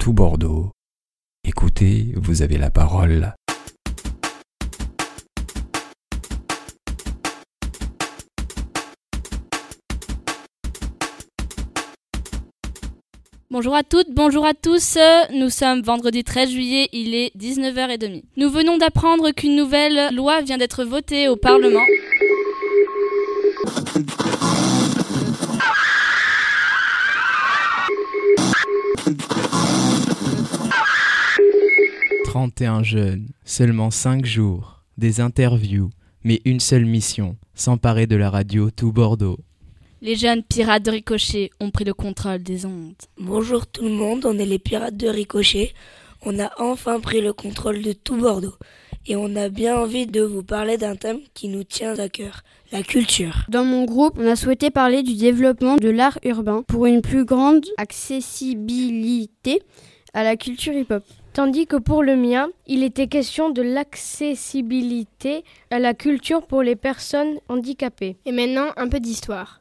tout Bordeaux. Écoutez, vous avez la parole. Bonjour à toutes, bonjour à tous. Nous sommes vendredi 13 juillet, il est 19h30. Nous venons d'apprendre qu'une nouvelle loi vient d'être votée au Parlement. « 31 jeunes, seulement 5 jours, des interviews, mais une seule mission, s'emparer de la radio tout Bordeaux. Les jeunes pirates de Ricochet ont pris le contrôle des ondes. Bonjour tout le monde, on est les pirates de Ricochet. On a enfin pris le contrôle de tout Bordeaux. Et on a bien envie de vous parler d'un thème qui nous tient à cœur, la culture. Dans mon groupe, on a souhaité parler du développement de l'art urbain pour une plus grande accessibilité à la culture hip-hop. Tandis que pour le mien, il était question de l'accessibilité à la culture pour les personnes handicapées. Et maintenant, un peu d'histoire.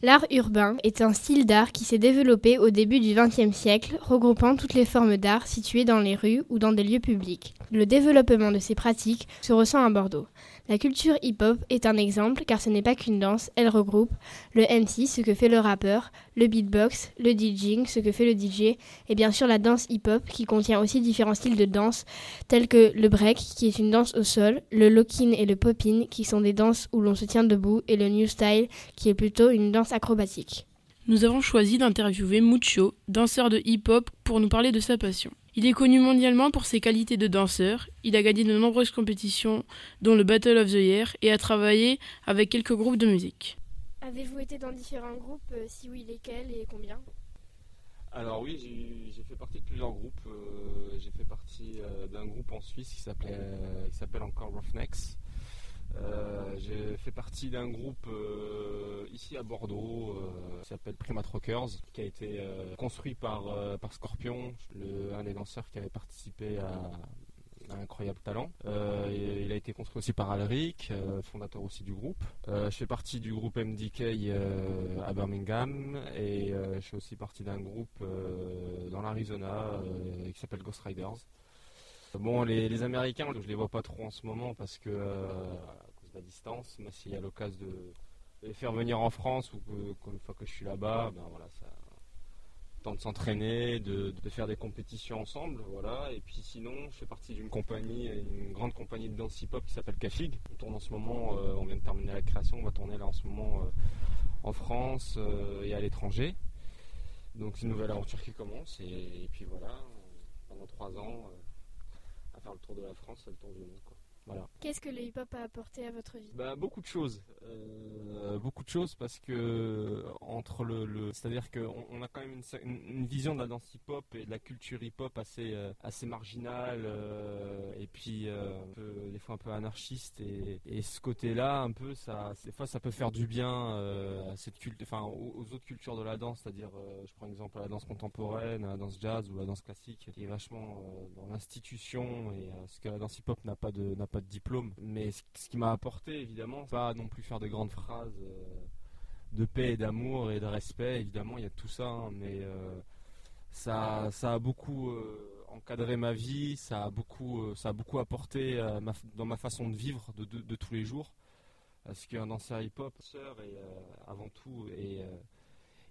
L'art urbain est un style d'art qui s'est développé au début du XXe siècle, regroupant toutes les formes d'art situées dans les rues ou dans des lieux publics. Le développement de ces pratiques se ressent à Bordeaux. La culture hip-hop est un exemple car ce n'est pas qu'une danse, elle regroupe le MC, ce que fait le rappeur, le beatbox, le DJing, ce que fait le DJ, et bien sûr la danse hip-hop qui contient aussi différents styles de danse tels que le break qui est une danse au sol, le lock-in et le pop-in qui sont des danses où l'on se tient debout et le new style qui est plutôt une danse acrobatique. Nous avons choisi d'interviewer Mucho, danseur de hip-hop, pour nous parler de sa passion. Il est connu mondialement pour ses qualités de danseur, il a gagné de nombreuses compétitions, dont le Battle of the Year, et a travaillé avec quelques groupes de musique. Avez-vous été dans différents groupes euh, Si oui, lesquels et combien? Alors oui, j'ai fait partie de plusieurs groupes. Euh, j'ai fait partie euh, d'un groupe en Suisse qui s'appelle encore Roughnecks. J'ai fait partie d'un groupe ici à Bordeaux qui s'appelle Primat Rockers, qui a été construit par, par Scorpion, un des danseurs qui avait participé à, un incroyable talent. il a été construit aussi par Alric, fondateur aussi du groupe. je fais partie du groupe MDK à Birmingham et je fais aussi partie d'un groupe dans l'Arizona qui s'appelle Ghost Riders. Bon, les, Américains, je les vois pas trop en ce moment parce que à cause de la distance, mais s'il y a l'occasion de, les faire venir en France ou que, une fois que je suis là-bas, ben voilà, ça temps de s'entraîner, de, faire des compétitions ensemble, voilà. Et puis sinon, je fais partie d'une compagnie, une grande compagnie de danse hip-hop qui s'appelle Cafig. On tourne en ce moment, euh, on vient de terminer la création, on va tourner là en ce moment euh, en France euh, et à l'étranger. Donc c'est une nouvelle aventure qui commence et, puis voilà, pendant trois ans, le tour de la France, le tour du monde. Qu'est-ce que le hip-hop a apporté à votre vie? Bah, Beaucoup de choses. Euh, beaucoup de choses parce que entre le, c'est-à-dire qu'on on a quand même une, vision de la danse hip-hop et de la culture hip-hop assez euh, assez marginale euh, et puis des fois un peu anarchiste et, ce côté-là un peu ça des fois ça peut faire du bien à cette culte, enfin aux, autres cultures de la danse, c'est-à-dire je prends exemple la danse contemporaine, la danse jazz ou la danse classique qui est vachement dans l'institution et ce que la danse hip-hop n'a pas de n'a pas de diplôme. Mais ce, qui m'a apporté, évidemment, pas non plus faire de grandes phrases euh, de paix et d'amour et de respect. Évidemment, il y a tout ça, hein, mais euh, ça, ça a beaucoup euh, encadré ma vie, ça a beaucoup, ça a beaucoup apporté dans ma façon de vivre de, tous les jours. Parce qu'un danseur hip-hop, et avant tout, et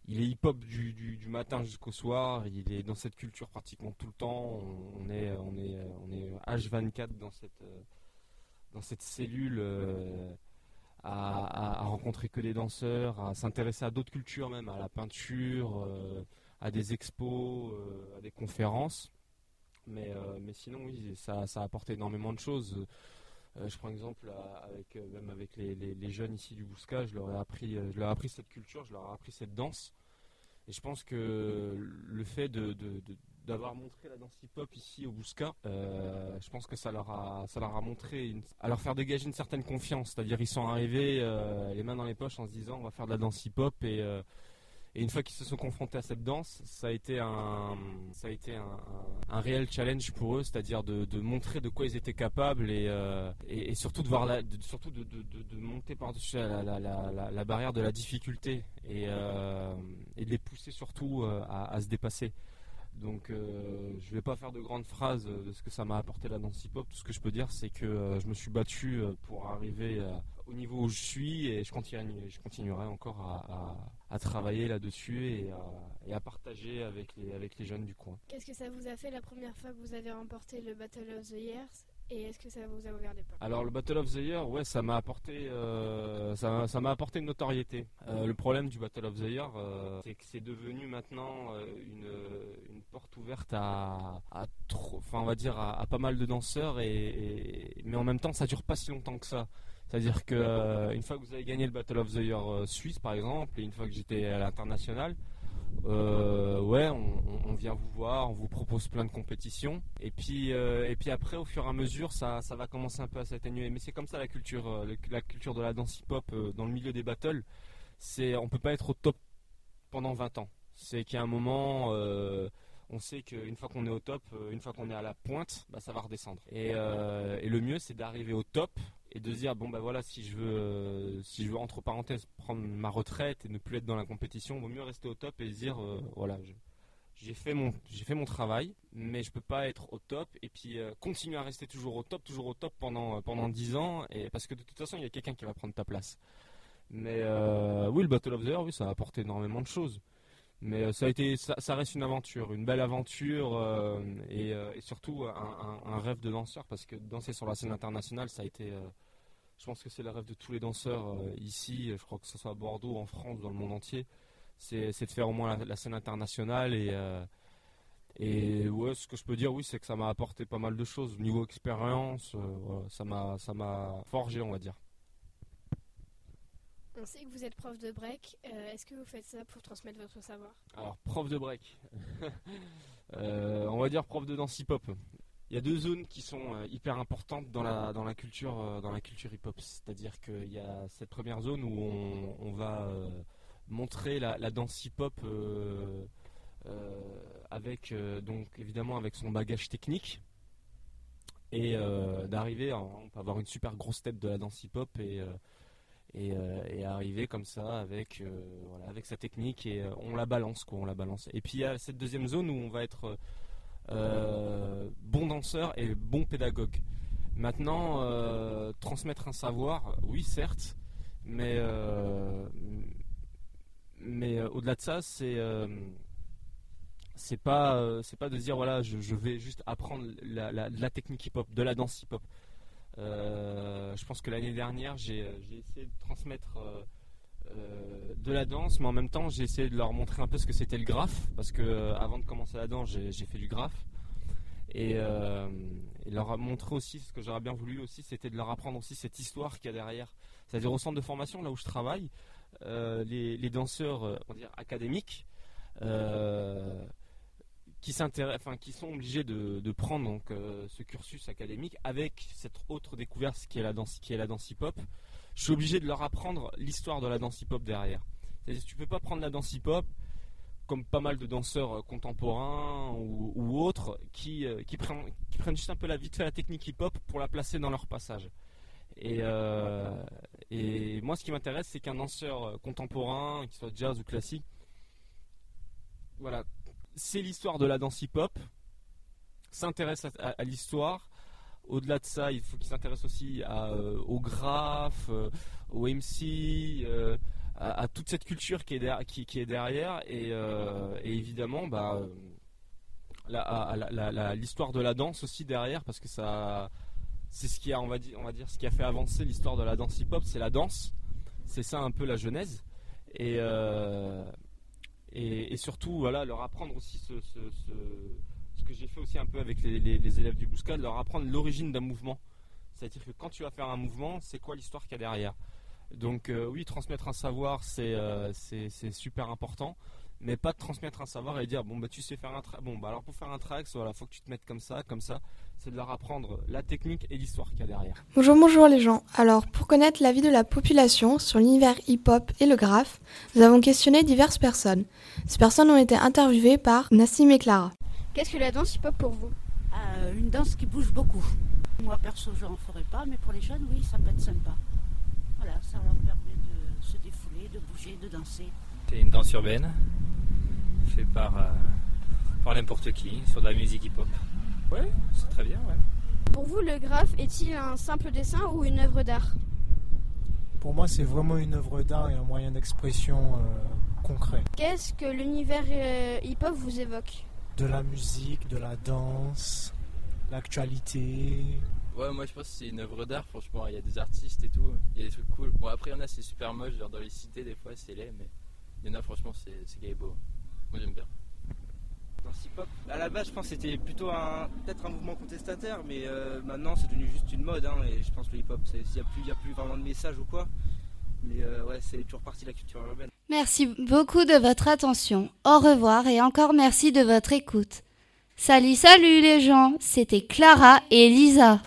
il est hip-hop du, du, matin jusqu'au soir. Il est dans cette culture pratiquement tout le temps. On, est, on est, on est H24 dans cette, dans cette cellule euh, à, rencontrer que des danseurs, à s'intéresser à d'autres cultures même, à la peinture, euh, à des expos, euh, à des conférences. Mais, mais sinon, oui, ça, a apporté énormément de choses. je prends exemple avec, même avec les, jeunes ici du Bousca, je leur ai appris, je leur ai appris cette culture, je leur ai appris cette danse. Et je pense que le fait de, d'avoir montré la danse hip-hop ici au Bousca, euh, je pense que ça leur a, ça leur a montré, à leur faire dégager une certaine confiance. C'est-à-dire ils sont arrivés euh, les mains dans les poches en se disant on va faire de la danse hip-hop et, euh, et une fois qu'ils se sont confrontés à cette danse, ça a été un, ça a été un, réel challenge pour eux, c'est-à-dire de, montrer de quoi ils étaient capables et, et, surtout de voir la, surtout de, de, monter par-dessus la, la, la, barrière de la difficulté et, et de les pousser surtout à, à se dépasser. Donc euh, je vais pas faire de grandes phrases de ce que ça m'a apporté la danse hip-hop. Tout ce que je peux dire, c'est que euh, je me suis battu euh, pour arriver au niveau où je suis et je, je continuerai encore à, travailler là-dessus et, à partager avec les jeunes du coin. Qu'est-ce que ça vous a fait la première fois que vous avez remporté le Battle of the Years? Et est-ce que ça vous a ouvert des portes Alors le Battle of the Year, ouais, ça m'a apporté, euh, ça, m'a apporté une notoriété. Euh, le problème du Battle of the Year, euh, c'est que c'est devenu maintenant une, porte ouverte à, trop, enfin on va dire à, pas mal de danseurs et, mais en même temps ça dure pas si longtemps que ça. C'est-à-dire que une fois que vous avez gagné le Battle of the Year suisse par exemple et une fois que j'étais à l'international, euh, ouais, on, vient vous voir, on vous propose plein de compétitions. Et puis, euh, et puis après, au fur et à mesure, ça, ça va commencer un peu à s'atténuer. Mais c'est comme ça la culture, euh, la culture de la danse hip-hop dans le milieu des battles. C'est, on peut pas être au top pendant 20 ans. C'est qu'à un moment, on sait qu'une fois qu'on est au top, une fois qu'on est à la pointe, bah, ça va redescendre. Et, et le mieux, c'est d'arriver au top et de dire bon bah voilà si je veux euh, si je veux entre parenthèses prendre ma retraite et ne plus être dans la compétition vaut mieux rester au top et se dire euh, voilà j'ai fait mon travail mais je peux pas être au top et puis euh, continuer à rester toujours au top toujours au top pendant pendant 10 ans parce que de toute façon il y a quelqu'un qui va prendre ta place. Mais oui le Battle of the Air oui ça a apporté énormément de choses. Mais ça a été ça, reste une aventure une belle aventure et, surtout un, rêve de danseur parce que danser sur la scène internationale ça a été je pense que c'est le rêve de tous les danseurs euh, ici, je crois que ce soit à Bordeaux, en France, dans le monde entier. C'est de faire au moins la, scène internationale et, euh, et ouais, ce que je peux dire, oui, c'est que ça m'a apporté pas mal de choses. Niveau expérience, euh, ça m'a forgé, on va dire. On sait que vous êtes prof de break. Est-ce que vous faites ça pour transmettre votre savoir? Alors, prof de break. on va dire prof de danse hip-hop. Il y a deux zones qui sont euh, hyper importantes dans la, dans la culture, euh, culture hip-hop. C'est-à-dire qu'il y a cette première zone où on, va euh, montrer la, danse hip-hop avec, donc évidemment avec son bagage technique et d'arriver, on peut avoir une super grosse tête de la danse hip-hop et, et, arriver comme ça avec, avec sa technique et on la balance quoi, on la balance. Et puis il y a cette deuxième zone où on va être euh, bon danseur et bon pédagogue. Maintenant, euh, transmettre un savoir, oui certes, mais, euh, mais au-delà de ça, c'est c'est pas c'est pas de dire voilà je, vais juste apprendre la, la, technique hip hop de la danse hip hop je pense que l'année dernière j'ai essayé de transmettre de la danse, mais en même temps j'ai essayé de leur montrer un peu ce que c'était le graphe, parce que euh, avant de commencer la danse j'ai fait du graphe. Et, euh, leur montrer aussi ce que j'aurais bien voulu aussi, c'était de leur apprendre aussi cette histoire qu'il y a derrière. C'est-à-dire au centre de formation, là où je travaille, les, danseurs, on dire académiques, qui sont obligés de, prendre donc ce cursus académique avec cette autre découverte qui est la danse, qui est la danse hip-hop je suis obligé de leur apprendre l'histoire de la danse hip-hop derrière. C'est-à-dire tu peux pas prendre la danse hip-hop comme pas mal de danseurs euh, contemporains ou, autres qui, euh, qui, prennent, juste un peu la vite fait la technique hip-hop pour la placer dans leur passage. Et, euh, moi, ce qui m'intéresse, c'est qu'un danseur contemporain, qu'il soit jazz ou classique, voilà, c'est l'histoire de la danse hip-hop, s'intéresse à l'histoire, au-delà de ça, il faut qu'il s'intéresse aussi euh, au graphe, euh, au MC, euh, à, toute cette culture qui est, derrière, et, évidemment, l'histoire de la danse aussi derrière, parce que ça, c'est ce qui a, on va dire, on va dire, ce qui a fait avancer l'histoire de la danse hip-hop, c'est la danse. C'est ça un peu la genèse, et et, surtout, voilà, leur apprendre aussi ce que j'ai fait aussi un peu avec les, élèves du Bouscade, leur apprendre l'origine d'un mouvement. C'est-à-dire que quand tu vas faire un mouvement, c'est quoi l'histoire qu'il y a derrière? Donc euh, oui, transmettre un savoir, euh, c'est super important, mais pas de transmettre un savoir et dire bon bah tu sais faire un track, bon bah alors pour faire un track, voilà, faut que tu te mettes comme ça, comme ça. C'est de leur apprendre la technique et l'histoire qu'il y a derrière. Bonjour, bonjour les gens. Alors pour connaître l'avis de la population sur l'univers hip-hop et le graphe, nous avons questionné diverses personnes. Ces personnes ont été interviewées par Nassim et Clara. Qu'est-ce que la danse hip-hop pour vous euh, Une danse qui bouge beaucoup. Moi perso, je n'en ferai pas, mais pour les jeunes, oui, ça peut être sympa. Voilà, ça leur permet de se défouler, de bouger, de danser. C'est une danse urbaine, faite par, euh, par n'importe qui sur de la musique hip-hop. Ouais, c'est très bien, ouais. Pour vous, le graphe est-il un simple dessin ou une œuvre d'art Pour moi, c'est vraiment une œuvre d'art et un moyen d'expression euh, concret. Qu'est-ce que l'univers euh, hip-hop vous évoque De la musique, de la danse, l'actualité. Ouais, moi je pense que c'est une œuvre d'art, franchement. Il y a des artistes et tout, il y a des trucs cool. Bon, après, il y en a, c'est super moche, genre dans les cités, des fois, c'est laid, mais il y en a, franchement, c'est c'est beau. Moi j'aime bien. Dans hip-hop, à la base, je pense que c'était plutôt un, peut-être un mouvement contestataire, mais euh, maintenant c'est devenu juste une mode. Hein, et je pense que le hip-hop, il n'y a, plus- y a plus vraiment de message ou quoi. Mais euh, ouais, c'est toujours partie de la culture urbaine. Merci beaucoup de votre attention. Au revoir et encore merci de votre écoute. Salut, salut les gens, c'était Clara et Lisa.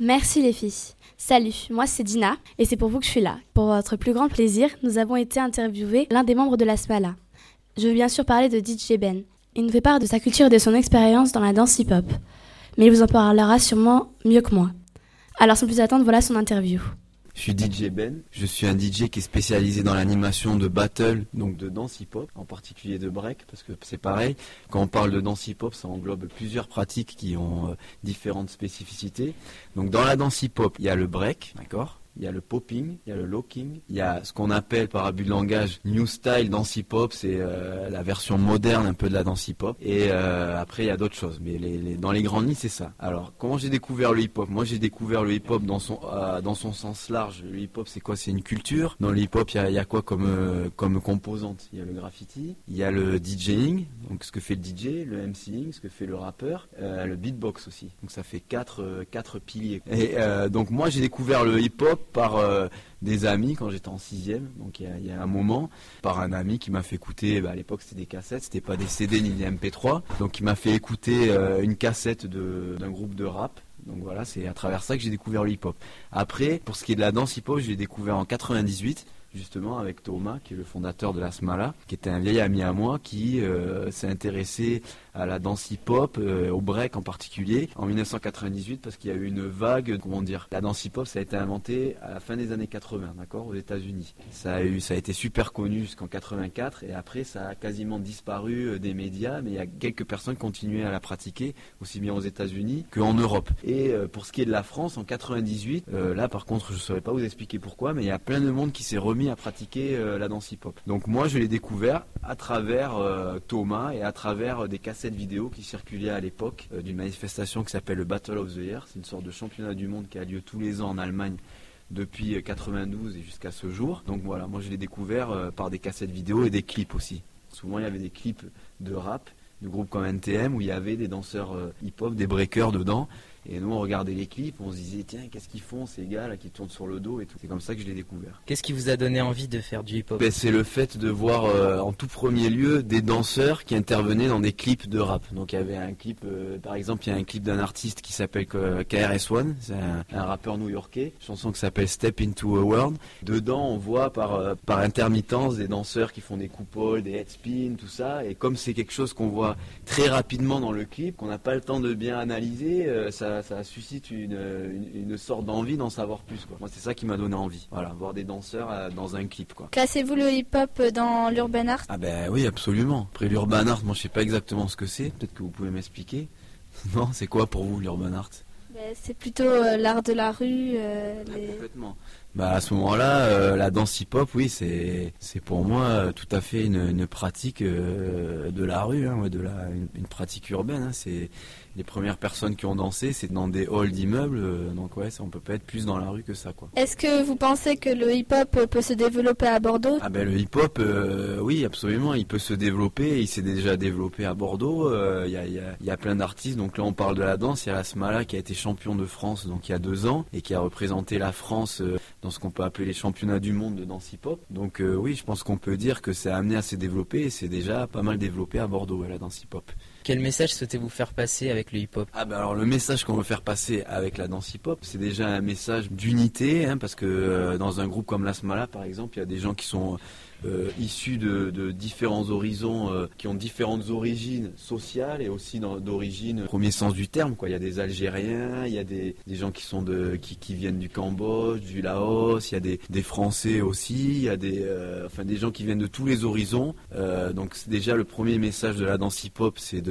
Merci les filles. Salut, moi c'est Dina et c'est pour vous que je suis là. Pour votre plus grand plaisir, nous avons été interviewés l'un des membres de la Smala. Je veux bien sûr parler de DJ Ben. Il nous fait part de sa culture et de son expérience dans la danse hip-hop. Mais il vous en parlera sûrement mieux que moi. Alors sans plus attendre, voilà son interview. Je suis DJ Ben. Je suis un DJ qui est spécialisé dans l'animation de battle, donc de danse hip-hop, en particulier de break, parce que c'est pareil. Quand on parle de danse hip-hop, ça englobe plusieurs pratiques qui ont euh, différentes spécificités. Donc dans la danse hip-hop, il y a le break, d'accord? Il y a le popping, il y a le locking, il y a ce qu'on appelle par abus de langage new style danse hip-hop, c'est euh, la version moderne un peu de la danse hip-hop. Et euh, après il y a d'autres choses, mais les, les- dans les grandes lignes c'est ça. Alors comment j'ai découvert le hip-hop? Moi j'ai découvert le hip-hop dans son euh, dans son sens large. Le hip-hop c'est quoi? C'est une culture. Dans le hip-hop il y y a quoi comme euh, comme composante? Il y a le graffiti, il y a le DJing, donc ce que fait le DJ, le MCing, ce que fait le rappeur, euh, le beatbox aussi. Donc ça fait quatre euh, quatre piliers. Et donc moi j'ai découvert le hip-hop par euh, des amis quand j'étais en sixième, donc il y, a, un moment, par un ami qui m'a fait écouter, bah, à l'époque c'était des cassettes, c'était pas des CD ni des MP3, donc il m'a fait écouter euh, une cassette d'un groupe de rap. Donc voilà, c'est à travers ça que j'ai découvert le hip-hop. Après, pour ce qui est de la danse hip-hop, je l'ai découvert en 98 justement avec Thomas, qui est le fondateur de la Smala, qui était un vieil ami à moi, qui euh, s'est intéressé à la danse hip-hop, euh, au break en particulier, en 1998, parce qu'il y a eu une vague, comment dire, la danse hip-hop, ça a été inventé à la fin des années 80, d'accord, aux États-Unis. Ça a ça a été super connu jusqu'en 84, et après, ça a quasiment disparu euh, des médias, mais il y a quelques personnes qui continuaient à la pratiquer, aussi bien aux États-Unis qu'en Europe. Et euh, pour ce qui est de la France, en 98, euh, là par contre, je ne saurais pas vous expliquer pourquoi, mais il y a plein de monde qui s'est remis à pratiquer la danse hip-hop. Donc moi, je l'ai découvert à travers Thomas et à travers des cassettes vidéo qui circulaient à l'époque euh, d'une manifestation qui s'appelle le Battle of the Year. C'est une sorte de championnat du monde qui a lieu tous les ans en Allemagne depuis euh, 92 et jusqu'à ce jour. Donc voilà, moi je l'ai découvert euh, par des cassettes vidéo et des clips aussi. Souvent il y avait des clips de rap de groupes comme NTM où il y avait des danseurs euh, hip-hop, des breakers dedans. Et nous on regardait les clips, on se disait tiens qu'est-ce qu'ils font ces gars là qui tournent sur le dos et tout. C'est comme ça que je l'ai découvert. Qu'est-ce qui vous a donné envie de faire du hip-hop? Ben, c'est le fait de voir euh, en tout premier lieu des danseurs qui intervenaient dans des clips de rap. Donc il y avait un clip, euh, par exemple, il y a un clip d'un artiste qui s'appelle euh, KRS-One, c'est un, un rappeur new-yorkais, une chanson qui s'appelle Step Into a World. Dedans, on voit par, euh, par intermittence des danseurs qui font des coupoles, des head spins, tout ça. Et comme c'est quelque chose qu'on voit très rapidement dans le clip, qu'on n'a pas le temps de bien analyser, euh, ça, ça suscite une, une, une sorte d'envie d'en savoir plus. Quoi. Moi, c'est ça qui m'a donné envie. Voilà, voir des danseurs euh, dans un clip. Quoi. Classez-vous le hip-hop dans l'urban art? Ah ben oui, absolument. Après l'urban art, moi je sais pas exactement ce que c'est. Peut-être que vous pouvez m'expliquer. Non, c'est quoi pour vous l'urban art? Ben, C'est plutôt euh, l'art de la rue. euh, les- Complètement. Bah à ce moment-là, euh, la danse hip-hop, oui, c'est c'est pour moi euh, tout à fait une, une pratique euh, de la rue, hein, ouais, de la une, une pratique urbaine. hein. c'est les premières personnes qui ont dansé, c'est dans des halls d'immeubles, donc ouais, ça, on peut pas être plus dans la rue que ça, quoi. Est-ce que vous pensez que le hip-hop peut se développer à Bordeaux? Ah ben le hip-hop, oui absolument, il peut se développer, il s'est déjà développé à Bordeaux, il y, a, y a- y a plein d'artistes, donc là on parle de la danse, il y a la Smala qui a été champion de France donc il y a deux ans et qui a représenté la France dans ce qu'on peut appeler les championnats du monde de danse hip-hop. Donc euh, oui, je pense qu'on peut dire que ça a amené à se développer et c'est déjà pas mal développé à Bordeaux la danse hip-hop. Quel message souhaitez-vous faire passer avec le hip-hop? Ah bah alors le message qu'on veut faire passer avec la danse hip-hop, c'est déjà un message d'unité, hein, parce que euh, dans un groupe comme la Smala par exemple, il y a des gens qui sont euh, issus de, de, différents horizons, euh, qui ont différentes origines sociales et aussi d'origine premier sens du terme. Quoi. Il y a des Algériens, il y a des, des gens qui sont de qui, qui, viennent du Cambodge, du Laos, il y a des, des Français aussi, il y a des euh, enfin des gens qui viennent de tous les horizons. Euh, donc déjà le premier message de la danse hip-hop, c'est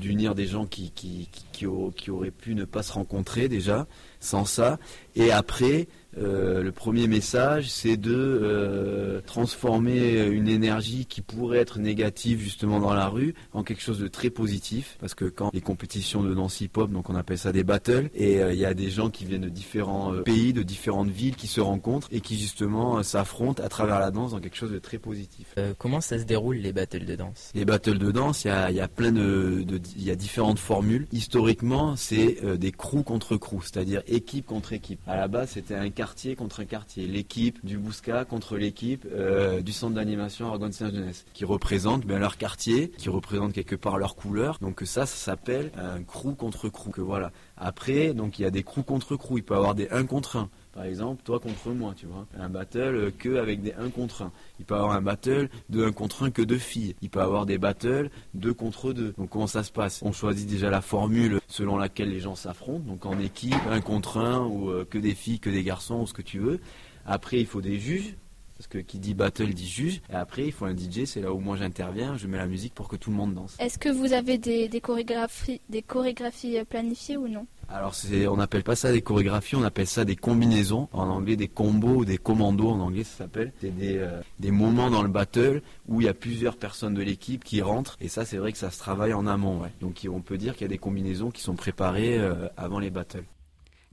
d'unir des gens qui, qui, qui, qui auraient pu ne pas se rencontrer déjà sans ça. Et après, euh, le premier message, c'est de euh, transformer une énergie qui pourrait être négative justement dans la rue en quelque chose de très positif. Parce que quand les compétitions de danse hip-hop, donc on appelle ça des battles, et euh, il y a des gens qui viennent de différents pays, de différentes villes, qui se rencontrent et qui justement s'affrontent à travers la danse dans quelque chose de très positif. Comment ça se déroule les battles de danse? Les battles de danse, il y a, y a, plein de, il y a différentes formules. Historiquement, c'est des crews contre crews, c'est-à-dire équipe contre équipe. À la base, c'était un quartier contre un quartier. L'équipe du Bousca contre l'équipe euh, du centre d'animation Argonne Saint-Jeunesse, qui représente bien leur quartier, qui représente quelque part leur couleur. Donc ça, ça s'appelle un crew contre crew. Que voilà. Après, donc il y a des crews contre crew. Il peut y avoir des 1 contre 1. Par exemple, toi contre moi, tu vois. Un battle que avec des 1 contre 1. Il peut avoir un battle de 1 contre 1 que de filles. Il peut avoir des battles 2 contre 2. Donc comment ça se passe? On choisit déjà la formule selon laquelle les gens s'affrontent. Donc en équipe, 1 contre 1 ou euh, que des filles, que des garçons ou ce que tu veux. Après, il faut des juges. Parce que qui dit battle dit juge. Et après, il faut un DJ, c'est là où moi j'interviens, je mets la musique pour que tout le monde danse. Est-ce que vous avez des, des, chorégraphies, des chorégraphies planifiées ou non? Alors on n'appelle pas ça des chorégraphies, on appelle ça des combinaisons. En anglais, des combos ou des commandos en anglais ça s'appelle. C'est des, euh, des moments dans le battle où il y a plusieurs personnes de l'équipe qui rentrent. Et ça, c'est vrai que ça se travaille en amont. Ouais. Donc on peut dire qu'il y a des combinaisons qui sont préparées euh, avant les battles.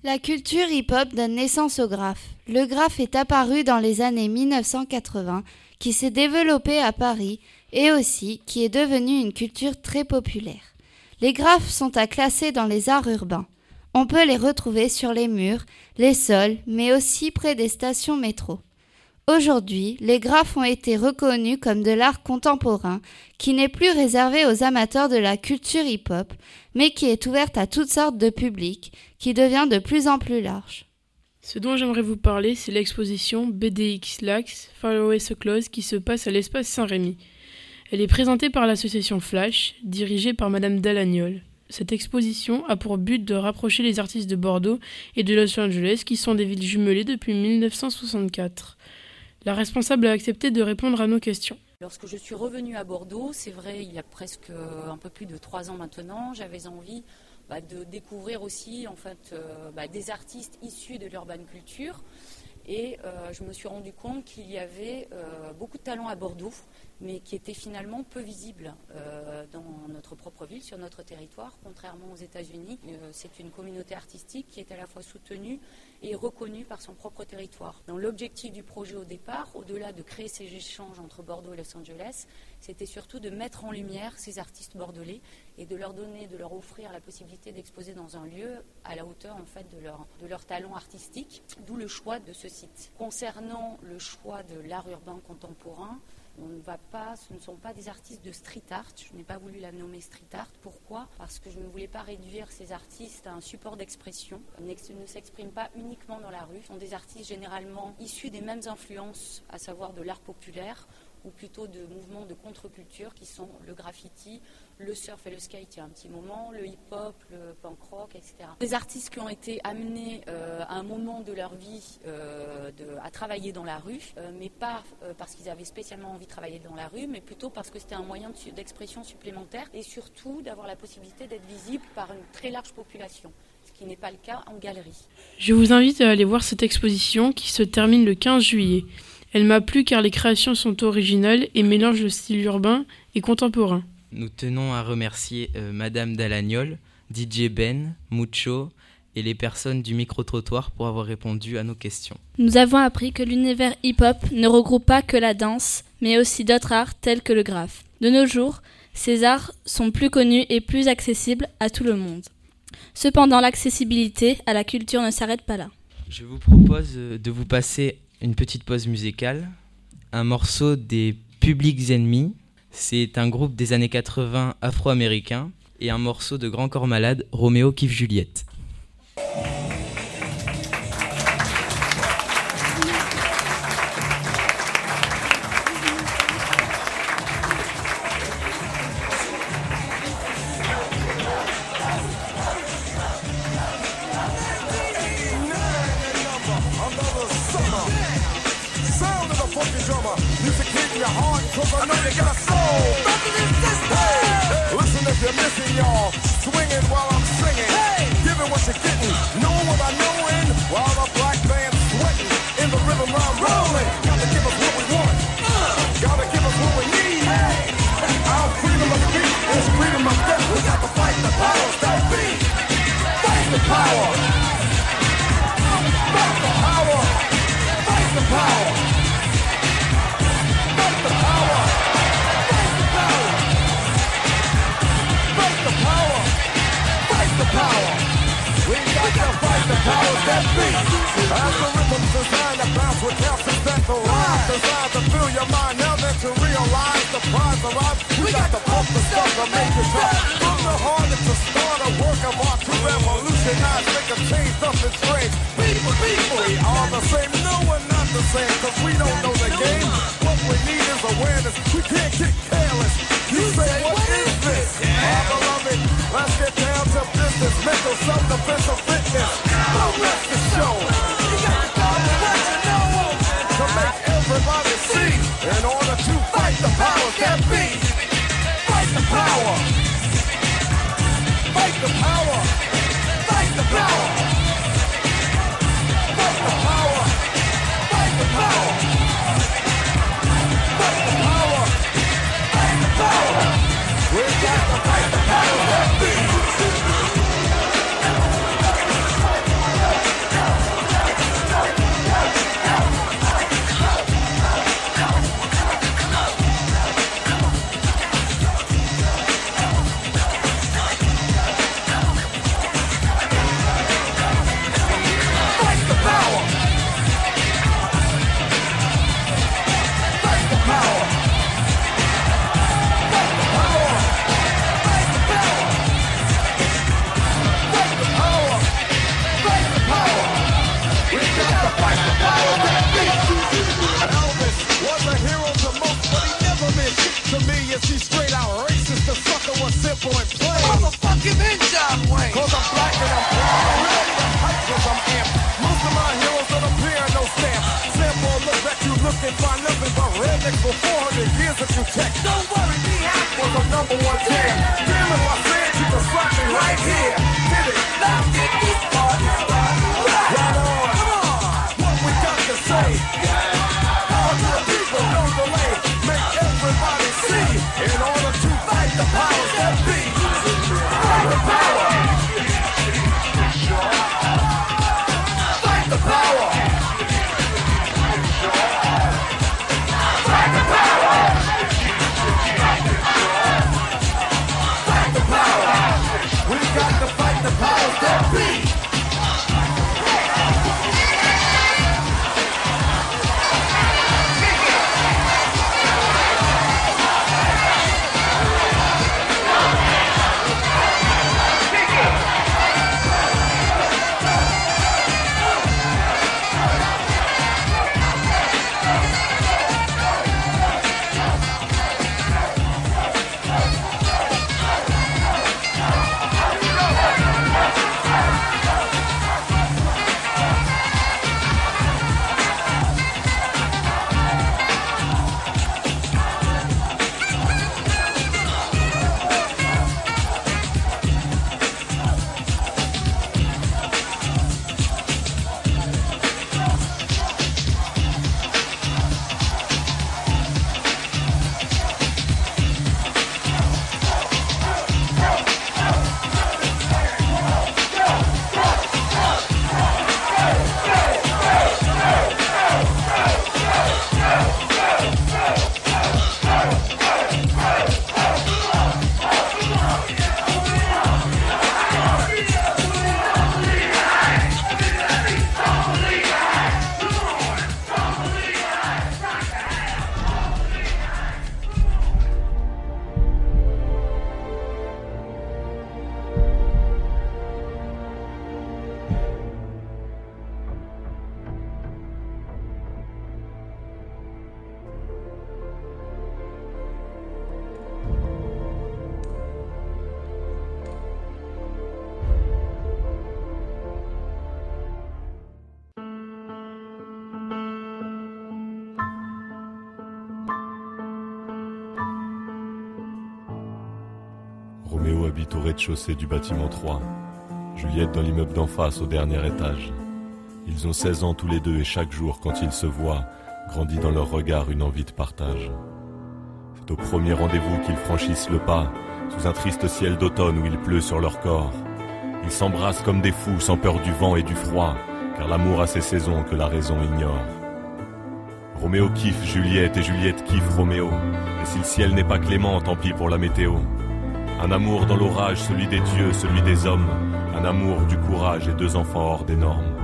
La culture hip-hop donne naissance au graphe. Le graphe est apparu dans les années 1980, qui s'est développé à Paris et aussi qui est devenu une culture très populaire. Les graphes sont à classer dans les arts urbains. On peut les retrouver sur les murs, les sols, mais aussi près des stations métro. Aujourd'hui, les graphes ont été reconnus comme de l'art contemporain, qui n'est plus réservé aux amateurs de la culture hip-hop, mais qui est ouverte à toutes sortes de publics, qui devient de plus en plus large. Ce dont j'aimerais vous parler, c'est l'exposition BDX Lax Far Away So Close qui se passe à l'espace Saint-Rémy. Elle est présentée par l'association Flash, dirigée par Madame Dalagnol. Cette exposition a pour but de rapprocher les artistes de Bordeaux et de Los Angeles, qui sont des villes jumelées depuis 1964. La responsable a accepté de répondre à nos questions. Lorsque je suis revenue à Bordeaux, c'est vrai, il y a presque un peu plus de trois ans maintenant, j'avais envie bah, de découvrir aussi euh, bah, des artistes issus de l'urban culture. Et euh, je me suis rendu compte qu'il y avait euh, beaucoup de talents à Bordeaux, mais qui étaient finalement peu visibles euh, dans notre propre ville, sur notre territoire. Contrairement aux États-Unis, euh, c'est une communauté artistique qui est à la fois soutenue et reconnue par son propre territoire. Dans l'objectif du projet au départ, au-delà de créer ces échanges entre Bordeaux et Los Angeles, c'était surtout de mettre en lumière ces artistes bordelais et de leur donner, de leur offrir la possibilité d'exposer dans un lieu à la hauteur en fait de leur, de leur talent artistique, d'où le choix de ce site. Concernant le choix de l'art urbain contemporain, ce ne sont pas des artistes de street art. Je n'ai pas voulu la nommer street art. Pourquoi? Parce que je ne voulais pas réduire ces artistes à un support d'expression. Ils ne s'expriment pas uniquement dans la rue. Ce sont des artistes généralement issus des mêmes influences, à savoir de l'art populaire ou plutôt de mouvements de contre-culture qui sont le graffiti, le surf et le skate il y a un petit moment, le hip-hop, le punk rock, etc. Des artistes qui ont été amenés euh, à un moment de leur vie euh, à travailler dans la rue, euh, mais pas parce qu'ils avaient spécialement envie de travailler dans la rue, mais plutôt parce que c'était un moyen d'expression supplémentaire et surtout d'avoir la possibilité d'être visible par une très large population ce qui n'est pas le cas en galerie. Je vous invite à aller voir cette exposition qui se termine le 15 juillet. Elle m'a plu car les créations sont originales et mélangent le style urbain et contemporain. Nous tenons à remercier euh, Madame Dalagnol, DJ Ben, Mucho et les personnes du micro-trottoir pour avoir répondu à nos questions. Nous avons appris que l'univers hip-hop ne regroupe pas que la danse, mais aussi d'autres arts tels que le graphe. De nos jours, ces arts sont plus connus et plus accessibles à tout le monde. Cependant, l'accessibilité à la culture ne s'arrête pas là. Je vous propose de vous passer une petite pause musicale, un morceau des Publics Ennemis. C'est un groupe des années 80 afro-américain et un morceau de Grand Corps Malade, Roméo kiffe Juliette. Listen if you're missing, y'all. Swinging while I'm singing. Hey! Giving what you're getting. Knowing what I know in. While the black band's sweating. In the rhythm I'm rolling. Gotta give us what we want. Uh! Gotta give us what we need. Hey! Our freedom of speech is freedom of death. We got to fight the powers that be. Fight the power. As the rhythm's designed to bounce with calcium that the rhyme designed to fill your mind. Now that you realize the prize arrives, we got to pump the stuff to make it tough. From the heart to start a work of art to revolutionize, make a change, something strange. People, people, we are the same. No, we're not the same, cause we don't know the game. What we need is awareness. We can't get careless. You say, what is this? Our beloved, let's get down to business. Mental self-defense of fitness. Don't rest the show. See. In order to fight the powers that be. Fight the power. Fight the power. Fight the power. Fight the power. Fight the power. Fight the power. Fight the power. We got to fight the for 400 years if you text. Don't worry, be happy. Was a number one jam. Rez-de-chaussée du bâtiment 3. Juliette dans l'immeuble d'en face au dernier étage. Ils ont 16 ans tous les deux et chaque jour, quand ils se voient, grandit dans leur regard une envie de partage. C'est au premier rendez-vous qu'ils franchissent le pas, sous un triste ciel d'automne où il pleut sur leur corps. Ils s'embrassent comme des fous, sans peur du vent et du froid, car l'amour a ses saisons que la raison ignore. Roméo kiffe Juliette et Juliette kiffe Roméo. Et si le ciel n'est pas clément, tant pis pour la météo. Un amour dans l'orage, celui des dieux, celui des hommes. Un amour du courage et deux enfants hors des normes.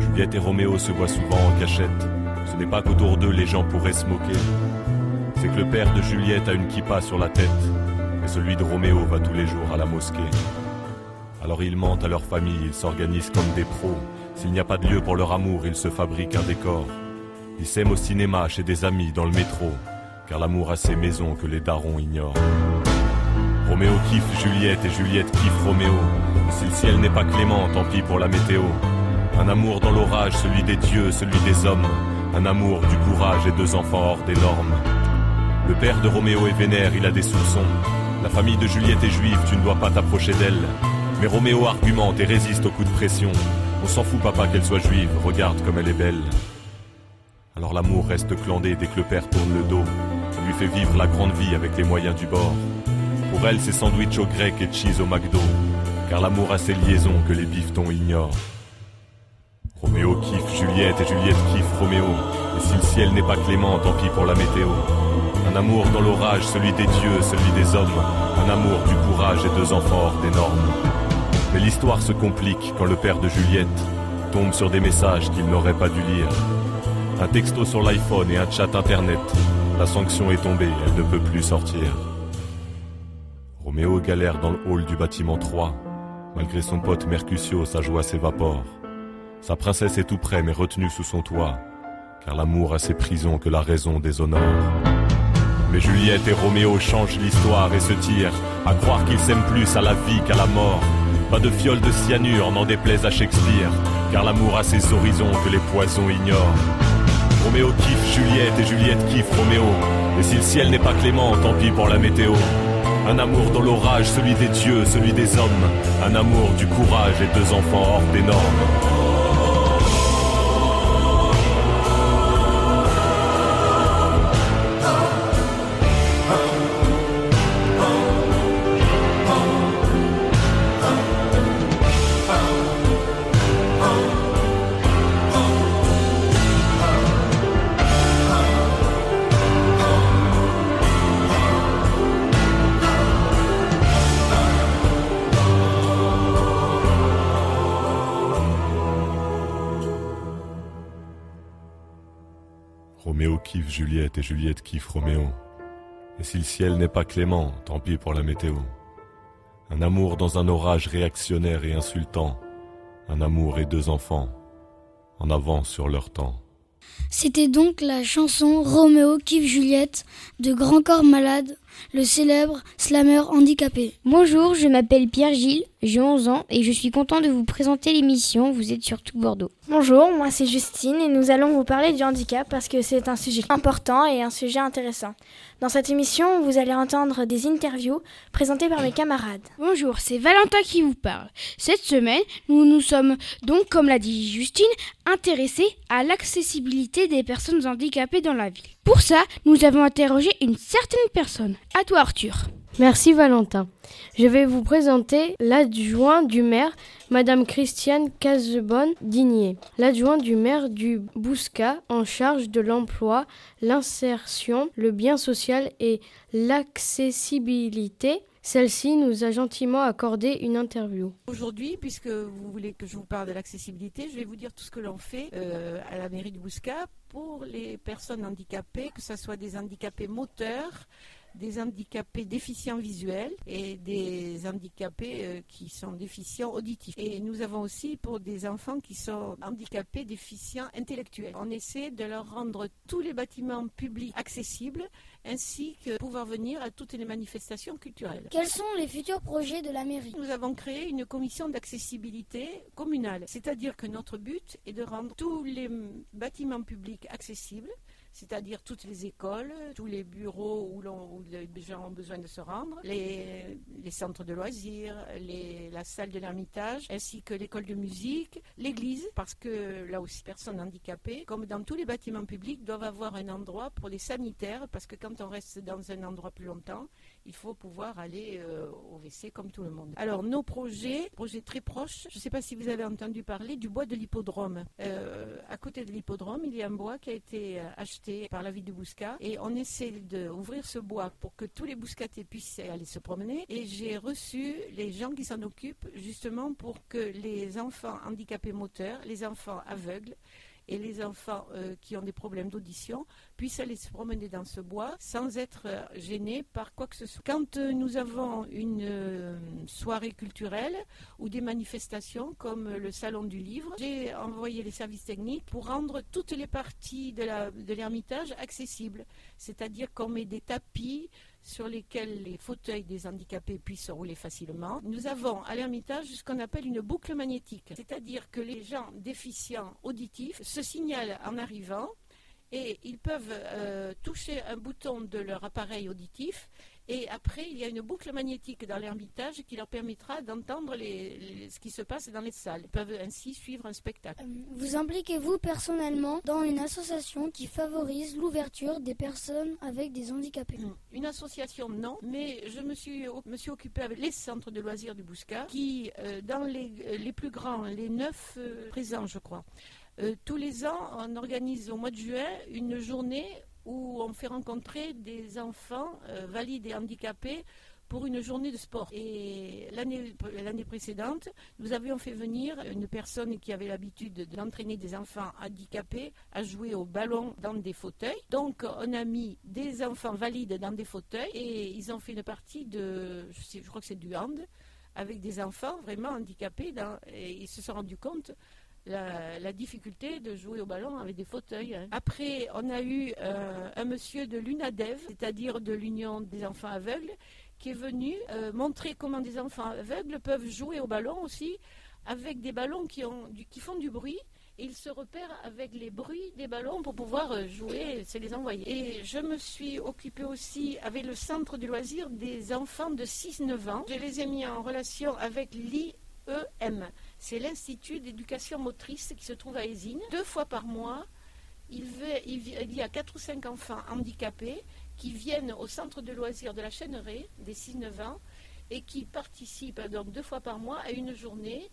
Juliette et Roméo se voient souvent en cachette. Ce n'est pas qu'autour d'eux les gens pourraient se moquer. C'est que le père de Juliette a une kippa sur la tête. Et celui de Roméo va tous les jours à la mosquée. Alors ils mentent à leur famille, ils s'organisent comme des pros. S'il n'y a pas de lieu pour leur amour, ils se fabriquent un décor. Ils s'aiment au cinéma, chez des amis, dans le métro, car l'amour a ses maisons que les darons ignorent. Roméo kiffe Juliette et Juliette kiffe Roméo. Si le ciel n'est pas clément, tant pis pour la météo. Un amour dans l'orage, celui des dieux, celui des hommes. Un amour du courage et deux enfants hors des normes. Le père de Roméo est vénère, il a des soupçons. La famille de Juliette est juive, tu ne dois pas t'approcher d'elle. Mais Roméo argumente et résiste aux coups de pression. On s'en fout papa qu'elle soit juive, regarde comme elle est belle. Alors l'amour reste clandé dès que le père tourne le dos. Il lui fait vivre la grande vie avec les moyens du bord. Pour elle, c'est sandwich au grec et cheese au McDo. Car l'amour a ses liaisons que les bifetons ignorent. Roméo kiffe Juliette et Juliette kiffe Roméo. Et si le ciel n'est pas clément, tant pis pour la météo. Un amour dans l'orage, celui des dieux, celui des hommes. Un amour du courage et deux enfants hors des. Mais l'histoire se complique quand le père de Juliette tombe sur des messages qu'il n'aurait pas dû lire. Un texto sur l'iPhone et un chat internet. La sanction est tombée, elle ne peut plus sortir. Roméo galère dans le hall du bâtiment 3. Malgré son pote Mercutio, sa joie s'évapore. Sa princesse est tout près mais retenue sous son toit. Car l'amour a ses prisons que la raison déshonore. Mais Juliette et Roméo changent l'histoire et se tirent à croire qu'ils s'aiment plus à la vie qu'à la mort. Pas de fiole de cyanure, n'en déplaise à Shakespeare, car l'amour a ses horizons que les poisons ignorent. Roméo kiffe Juliette et Juliette kiffe Roméo. Et si le ciel n'est pas clément, tant pis pour la météo. Un amour dans l'orage, celui des dieux, celui des hommes. Un amour du courage et deux enfants hors des normes. Juliette et Juliette kiffe Roméo. Et si le ciel n'est pas clément, tant pis pour la météo. Un amour dans un orage réactionnaire et insultant. Un amour et deux enfants. En avance sur leur temps. C'était donc la chanson Roméo kiffe Juliette de Grand Corps Malade, le célèbre slammer handicapé. Bonjour, je m'appelle Pierre-Gilles, j'ai 11 ans et je suis content de vous présenter l'émission Vous êtes sur tout Bordeaux. Bonjour, moi c'est Justine et nous allons vous parler du handicap parce que c'est un sujet important et un sujet intéressant. Dans cette émission, vous allez entendre des interviews présentées par mes camarades. Bonjour, c'est Valentin qui vous parle. Cette semaine, nous nous sommes donc, comme l'a dit Justine, intéressés à l'accessibilité des personnes handicapées dans la ville. Pour ça, nous avons interrogé une certaine personne. À toi Arthur. Merci Valentin. Je vais vous présenter l'adjoint du maire, Madame Christiane Casebonne Digné, l'adjoint du maire du Bouscat en charge de l'emploi, l'insertion, le bien social et l'accessibilité. Celle-ci nous a gentiment accordé une interview. Aujourd'hui, puisque vous voulez que je vous parle de l'accessibilité, je vais vous dire tout ce que l'on fait euh, à la mairie de Bouscat pour les personnes handicapées, que ce soit des handicapés moteurs, des handicapés déficients visuels et des handicapés euh, qui sont déficients auditifs. Et nous avons aussi pour des enfants qui sont handicapés déficients intellectuels. On essaie de leur rendre tous les bâtiments publics accessibles ainsi que pouvoir venir à toutes les manifestations culturelles. Quels sont les futurs projets de la mairie? Nous avons créé une commission d'accessibilité communale, c'est-à-dire que notre but est de rendre tous les bâtiments publics accessibles c'est-à-dire toutes les écoles, tous les bureaux où, les gens ont besoin de se rendre, les, centres de loisirs, la salle de l'ermitage, ainsi que l'école de musique, l'église, parce que là aussi, personnes handicapées, comme dans tous les bâtiments publics, doivent avoir un endroit pour les sanitaires, parce que quand on reste dans un endroit plus longtemps, il faut pouvoir aller euh, au WC comme tout le monde. Alors, nos projets, projets très proches, je ne sais pas si vous avez entendu parler du bois de l'hippodrome. Euh, à côté de l'hippodrome, il y a un bois qui a été euh, acheté par la ville de Bouscat et on essaie d'ouvrir ce bois pour que tous les Bouscatais puissent aller se promener. Et j'ai reçu les gens qui s'en occupent justement pour que les enfants handicapés moteurs, les enfants aveugles, et les enfants euh, qui ont des problèmes d'audition puissent aller se promener dans ce bois sans être gênés par quoi que ce soit. Quand euh, nous avons une euh, soirée culturelle ou des manifestations comme le salon du livre, j'ai envoyé les services techniques pour rendre toutes les parties de l'ermitage accessibles. C'est-à-dire qu'on met des tapis sur lesquels les fauteuils des handicapés puissent se rouler facilement. Nous avons à l'Ermitage ce qu'on appelle une boucle magnétique, c'est-à-dire que les gens déficients auditifs se signalent en arrivant et ils peuvent euh, toucher un bouton de leur appareil auditif et après il y a une boucle magnétique dans l'Ermitage qui leur permettra d'entendre les- les- ce qui se passe dans les salles. Ils peuvent ainsi suivre un spectacle. Vous impliquez-vous personnellement dans une association qui favorise l'ouverture des personnes avec des handicapés Une association, non, mais je me suis, me suis occupée avec les centres de loisirs du Bouscat, qui, euh, dans les, euh, les plus grands, les neuf euh, présents, je crois, euh, tous les ans, on organise au mois de juin une journée où on fait rencontrer des enfants euh, valides et handicapés pour une journée de sport. Et l'année précédente, nous avions fait venir une personne qui avait l'habitude d'entraîner des enfants handicapés à jouer au ballon dans des fauteuils. Donc on a mis des enfants valides dans des fauteuils et ils ont fait une partie de, je, crois que c'est du hand, avec des enfants vraiment handicapés et ils se sont rendus compte la, difficulté de jouer au ballon avec des fauteuils. hein. Après, on a eu euh, un monsieur de l'UNADEV, c'est-à-dire de l'Union des enfants aveugles, qui est venu euh, montrer comment des enfants aveugles peuvent jouer au ballon aussi avec des ballons qui, ont qui font du bruit. Ils se repèrent avec les bruits des ballons pour pouvoir euh, jouer, c'est les envoyer. Et je me suis occupée aussi avec le centre du loisir des enfants de 6-9 ans. Je les ai mis en relation avec l'IEM. C'est l'Institut d'éducation motrice qui se trouve à Ésine. Deux fois par mois, il, y a 4 ou 5 enfants handicapés qui viennent au centre de loisirs de la Chêneraie, des 6-9 ans, et qui participent donc deux fois par mois à une journée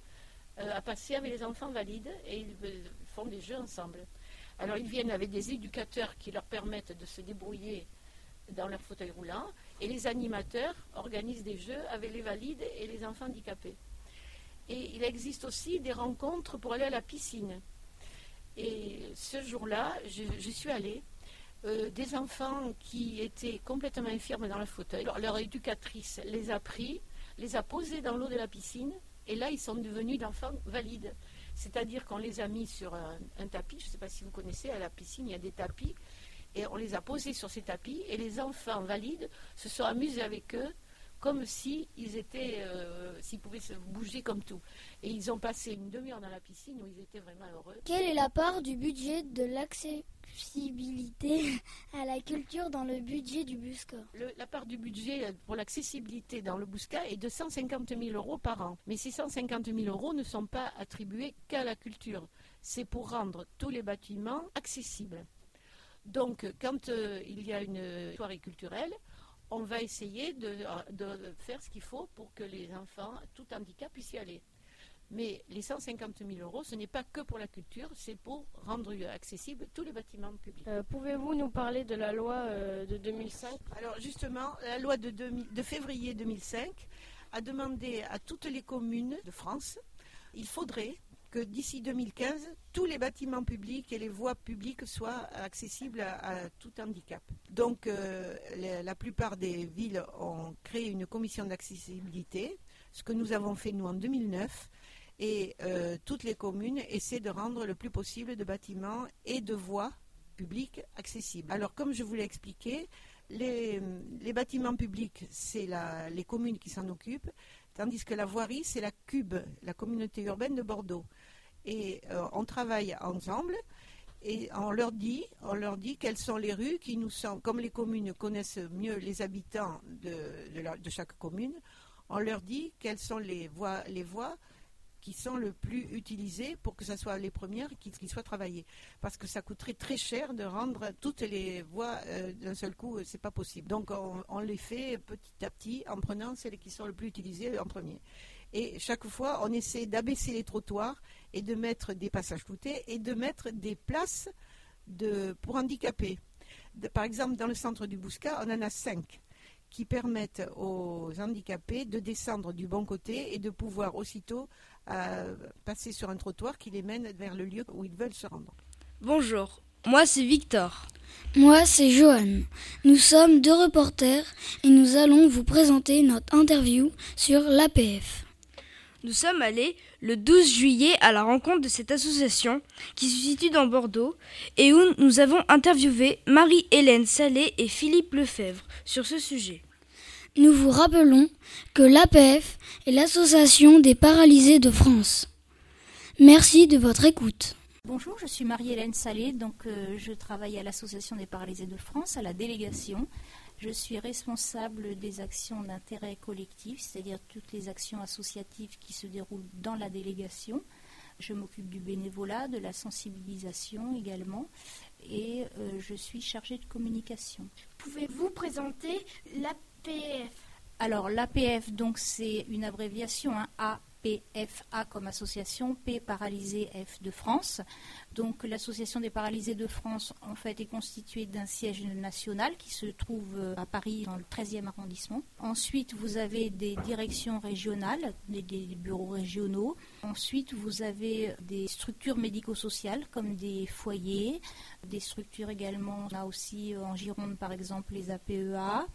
euh, à passer avec les enfants valides et ils euh, font des jeux ensemble. Alors ils viennent avec des éducateurs qui leur permettent de se débrouiller dans leur fauteuil roulant et les animateurs organisent des jeux avec les valides et les enfants handicapés. Et il existe aussi des rencontres pour aller à la piscine. Et ce jour-là, je- suis allée. Euh, des enfants qui étaient complètement infirmes dans le fauteuil. Leur, éducatrice les a pris, les a posés dans l'eau de la piscine, et là, ils sont devenus d'enfants valides. C'est-à-dire qu'on les a mis sur un tapis, je ne sais pas si vous connaissez, à la piscine, il y a des tapis, et on les a posés sur ces tapis, et les enfants valides se sont amusés avec eux, comme si ils étaient, euh, s'ils pouvaient se bouger comme tout. Et ils ont passé une demi-heure dans la piscine où ils étaient vraiment heureux. Quelle est la part du budget de l'accessibilité à la culture dans le budget du Busca Le- la part du budget pour l'accessibilité dans le Bouscat est de 150 000 euros par an. Mais ces 150 000 euros ne sont pas attribués qu'à la culture. C'est pour rendre tous les bâtiments accessibles. Donc, quand euh, il y a une soirée culturelle, on va essayer de, de faire ce qu'il faut pour que les enfants, tout handicap, puissent y aller. Mais les 150 000 euros, ce n'est pas que pour la culture, c'est pour rendre accessibles tous les bâtiments publics. Euh, Pouvez-vous nous parler de la loi euh, de 2005 Alors justement, la loi de, 2000 de février 2005 a demandé à toutes les communes de France, il faudrait que d'ici 2015, tous les bâtiments publics et les voies publiques soient accessibles à, tout handicap. Donc euh, la, plupart des villes ont créé une commission d'accessibilité, ce que nous avons fait nous en 2009. Et euh, toutes les communes essaient de rendre le plus possible de bâtiments et de voies publiques accessibles. Alors, comme je vous l'ai expliqué, les, bâtiments publics, c'est les communes qui s'en occupent, tandis que la voirie, c'est la CUB, la communauté urbaine de Bordeaux. Et euh, on travaille ensemble. et on leur dit, quelles sont les rues qui nous sont, comme les communes connaissent mieux les habitants de chaque commune, on leur dit quelles sont les voies, les voies qui sont le plus utilisées pour que ce soit les premières qui, qui soient travaillées. Parce que ça coûterait très cher de rendre toutes les voies euh, d'un seul coup, euh, c'est pas possible. Donc on, les fait petit à petit en prenant celles qui sont le plus utilisées en premier. Et chaque fois, on essaie d'abaisser les trottoirs et de mettre des passages cloutés et de mettre des places de, pour handicapés. Par exemple, dans le centre du Bouscat, on en a cinq qui permettent aux handicapés de descendre du bon côté et de pouvoir aussitôt euh, passer sur un trottoir qui les mène vers le lieu où ils veulent se rendre. Bonjour, moi c'est Victor. Moi, c'est Johan. Nous sommes deux reporters et nous allons vous présenter notre interview sur l'APF. Nous sommes allés le 12 juillet à la rencontre de cette association qui se situe dans Bordeaux et où nous avons interviewé Marie-Hélène Salé et Philippe Lefebvre sur ce sujet. Nous vous rappelons que l'APF est l'Association des paralysés de France. Merci de votre écoute. Bonjour, je suis Marie-Hélène Salé, donc euh, je travaille à l'Association des paralysés de France, à la délégation. Je suis responsable des actions d'intérêt collectif, c'est-à-dire toutes les actions associatives qui se déroulent dans la délégation. Je m'occupe du bénévolat, de la sensibilisation également, et euh, je suis chargée de communication. Pouvez-vous présenter Alors l'APF, donc c'est une abréviation, hein, APFA comme association, P paralysé F de France. Donc l'association des paralysés de France en fait est constituée d'un siège national qui se trouve euh, à Paris dans le 13e arrondissement. Ensuite vous avez des directions régionales, des, des bureaux régionaux. Ensuite vous avez des structures médico-sociales comme des foyers, des structures également, on a aussi euh, en Gironde par exemple les APEA.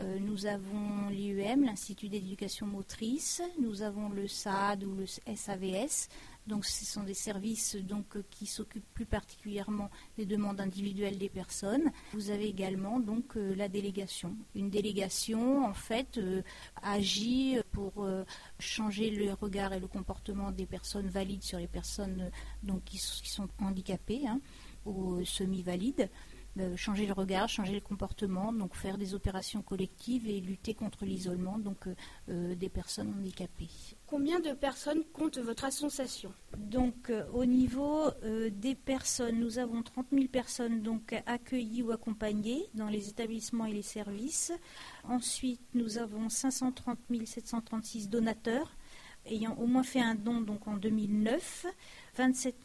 Euh, nous avons l'IEM, l'Institut d'éducation motrice, nous avons le SAD ou le SAVS. Donc, ce sont des services donc, euh, qui s'occupent plus particulièrement des demandes individuelles des personnes. Vous avez également donc euh, la délégation. Une délégation, en fait, agit pour changer le regard et le comportement des personnes valides sur les personnes donc, qui, sont handicapées hein, ou semi-valides. Euh, changer le regard, changer le comportement, donc faire des opérations collectives et lutter contre l'isolement donc euh, euh, des personnes handicapées. Combien de personnes compte votre association? Donc euh, au niveau euh, des personnes, nous avons 30 000 personnes donc accueillies ou accompagnées dans les établissements et les services. Ensuite, nous avons 530 736 donateurs ayant au moins fait un don donc en 2009, 27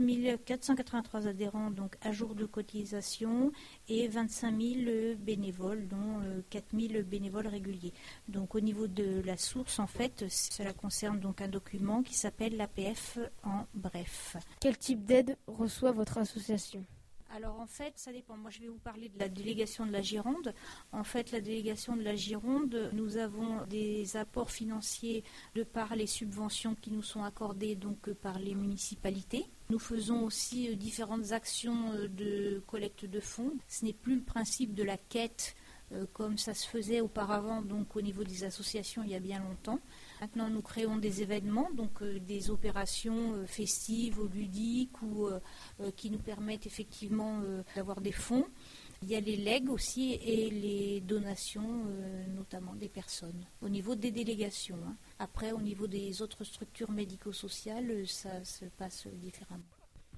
483 adhérents donc à jour de cotisation et 25 000 bénévoles dont euh, 4 000 bénévoles réguliers. Donc au niveau de la source en fait, cela concerne donc un document qui s'appelle l'APF en bref. Quel type d'aide reçoit votre association? Alors en fait, ça dépend. Moi, je vais vous parler de la délégation de la Gironde. En fait, la délégation de la Gironde, nous avons des apports financiers de par les subventions qui nous sont accordées donc euh, par les municipalités. Nous faisons aussi euh, différentes actions euh, de collecte de fonds. Ce n'est plus le principe de la quête comme ça se faisait auparavant donc au niveau des associations il y a bien longtemps. Maintenant, nous créons des événements, donc euh, des opérations euh, festives ou ludiques ou euh, qui nous permettent effectivement d'avoir des fonds. Il y a les legs aussi et les donations, notamment des personnes, au niveau des délégations. hein. Après, au niveau des autres structures médico-sociales, ça se passe différemment.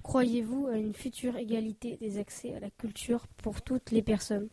Croyez-vous à une future égalité des accès à la culture pour toutes les personnes?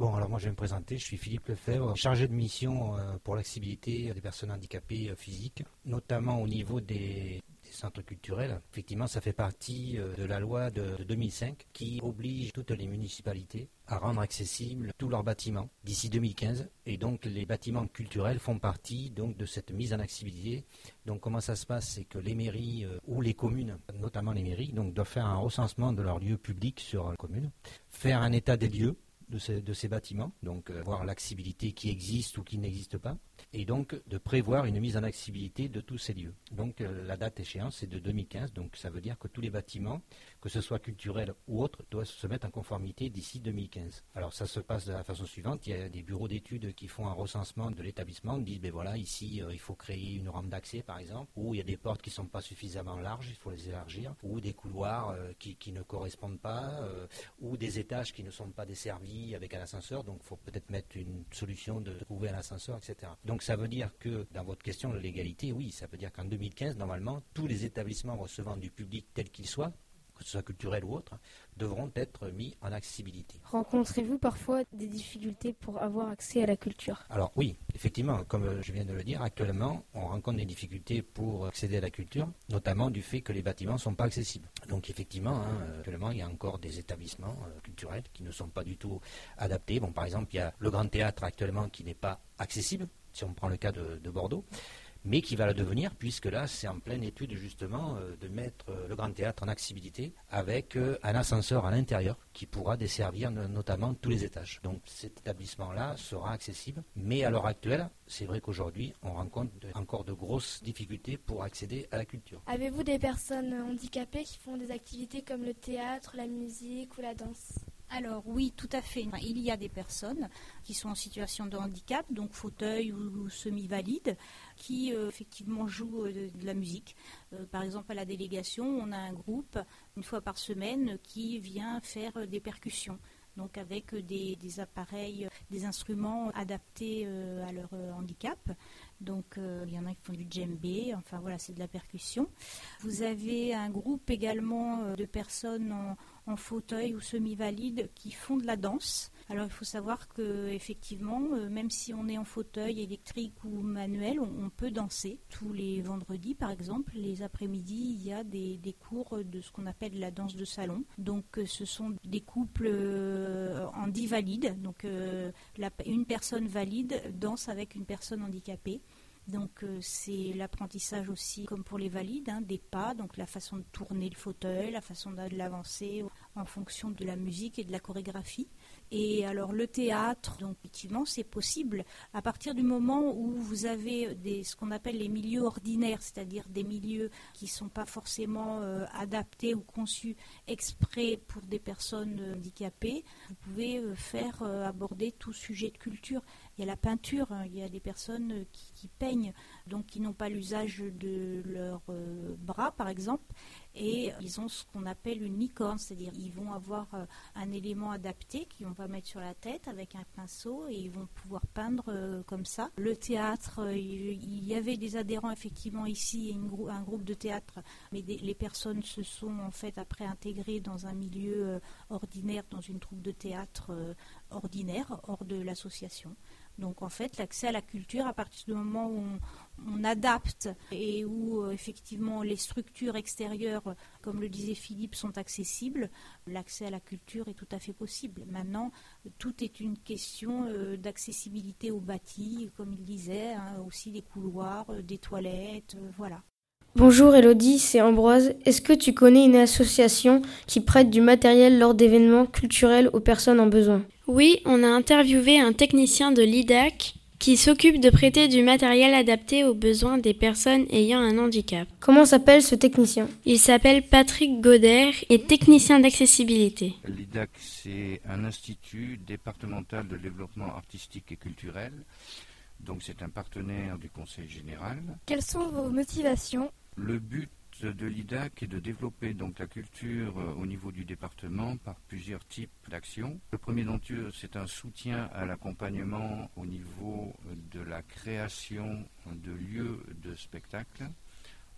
Bon, alors moi je vais me présenter, je suis Philippe Lefebvre, chargé de mission euh, pour l'accessibilité des personnes handicapées euh, physiques, notamment au niveau des, centres culturels. Effectivement, ça fait partie euh, de la loi de, de 2005 qui oblige toutes les municipalités à rendre accessibles tous leurs bâtiments d'ici 2015. Et donc les bâtiments culturels font partie donc de cette mise en accessibilité. Donc comment ça se passe? C'est que les mairies ou les communes, notamment les mairies, donc doivent faire un recensement de leurs lieux publics sur la commune, faire un état des lieux de ces, bâtiments, donc euh, voir l'accessibilité qui existe ou qui n'existe pas, et donc de prévoir une mise en accessibilité de tous ces lieux. Donc euh, la date échéance c'est de 2015, donc ça veut dire que tous les bâtiments, que ce soit culturels ou autres, doivent se mettre en conformité d'ici 2015. Alors ça se passe de la façon suivante, il y a des bureaux d'études qui font un recensement de l'établissement, disent ben voilà ici euh, il faut créer une rampe d'accès par exemple, ou il y a des portes qui ne sont pas suffisamment larges, il faut les élargir, ou des couloirs euh, qui, qui, ne correspondent pas, ou des étages qui ne sont pas desservis avec un ascenseur, donc il faut peut-être mettre une solution de trouver un ascenseur, etc. Donc ça veut dire que dans votre question de l'égalité, oui, ça veut dire qu'en 2015, normalement, tous les établissements recevant du public tel qu'il soit, que ce soit culturel ou autre, devront être mis en accessibilité. Rencontrez-vous parfois des difficultés pour avoir accès à la culture? Alors oui, effectivement, comme je viens de le dire, actuellement, on rencontre des difficultés pour accéder à la culture, notamment du fait que les bâtiments ne sont pas accessibles. Donc effectivement, hein, actuellement, il y a encore des établissements euh, culturels qui ne sont pas du tout adaptés. Bon, par exemple, il y a le Grand Théâtre actuellement qui n'est pas accessible, si on prend le cas de, de Bordeaux mais qui va le devenir, puisque là, c'est en pleine étude justement euh, de mettre euh, le Grand Théâtre en accessibilité avec euh, un ascenseur à l'intérieur qui pourra desservir notamment tous les étages. Donc cet établissement-là sera accessible, mais à l'heure actuelle, c'est vrai qu'aujourd'hui, on rencontre encore de grosses difficultés pour accéder à la culture. Avez-vous des personnes handicapées qui font des activités comme le théâtre, la musique ou la danse? Alors oui, tout à fait. Il y a des personnes qui sont en situation de handicap, donc fauteuil ou, semi-valide, qui euh, effectivement jouent euh, de, la musique. Euh, par exemple, à la délégation, on a un groupe une fois par semaine qui vient faire des percussions. Donc avec des, appareils, des instruments adaptés à leur handicap. Donc il y en a qui font du djembé, enfin voilà, c'est de la percussion. Vous avez un groupe également de personnes en, en fauteuil ou semi-valide qui font de la danse. Alors il faut savoir que effectivement, euh, même si on est en fauteuil électrique ou manuel, on, peut danser. Tous les vendredis, par exemple, les après-midi, il y a des, cours de ce qu'on appelle la danse de salon. Donc euh, ce sont des couples euh, en dix valides. Donc une personne valide danse avec une personne handicapée. Donc euh, c'est l'apprentissage aussi, comme pour les valides, hein, des pas, donc la façon de tourner le fauteuil, la façon de l'avancer en fonction de la musique et de la chorégraphie. Et alors le théâtre, donc effectivement, c'est possible à partir du moment où vous avez des, ce qu'on appelle les milieux ordinaires, c'est-à-dire des milieux qui ne sont pas forcément euh, adaptés ou conçus exprès pour des personnes handicapées. Vous pouvez euh, faire aborder tout sujet de culture. Il y a la peinture, hein, il y a des personnes qui, qui peignent, donc qui n'ont pas l'usage de leurs euh, bras, par exemple, et ils ont ce qu'on appelle une licorne, c'est-à-dire ils vont avoir euh, un élément adapté qu'on va mettre sur la tête avec un pinceau et ils vont pouvoir peindre euh, comme ça. Le théâtre, il y avait des adhérents effectivement ici, un groupe de théâtre, mais les personnes se sont en fait après intégrées dans un milieu ordinaire, dans une troupe de théâtre ordinaire, hors de l'association. Donc en fait, l'accès à la culture, à partir du moment où on, adapte et où euh, effectivement les structures extérieures, comme le disait Philippe, sont accessibles, l'accès à la culture est tout à fait possible. Maintenant, tout est une question euh, d'accessibilité au bâti, comme il disait, hein, aussi des couloirs, euh, des toilettes, voilà. Bonjour Elodie, c'est Ambroise. Est-ce que tu connais une association qui prête du matériel lors d'événements culturels aux personnes en besoin? Oui, on a interviewé un technicien de l'IDAC qui s'occupe de prêter du matériel adapté aux besoins des personnes ayant un handicap. Comment s'appelle ce technicien? Il s'appelle Patrick Goder et technicien d'accessibilité. L'IDAC, c'est un institut départemental de développement artistique et culturel. Donc c'est un partenaire du Conseil général. Quelles sont vos motivations? Le but de l'IDAC est de développer donc la culture euh, au niveau du département par plusieurs types d'actions. Le premier d'entre eux, c'est un soutien à l'accompagnement au niveau de la création de lieux de spectacle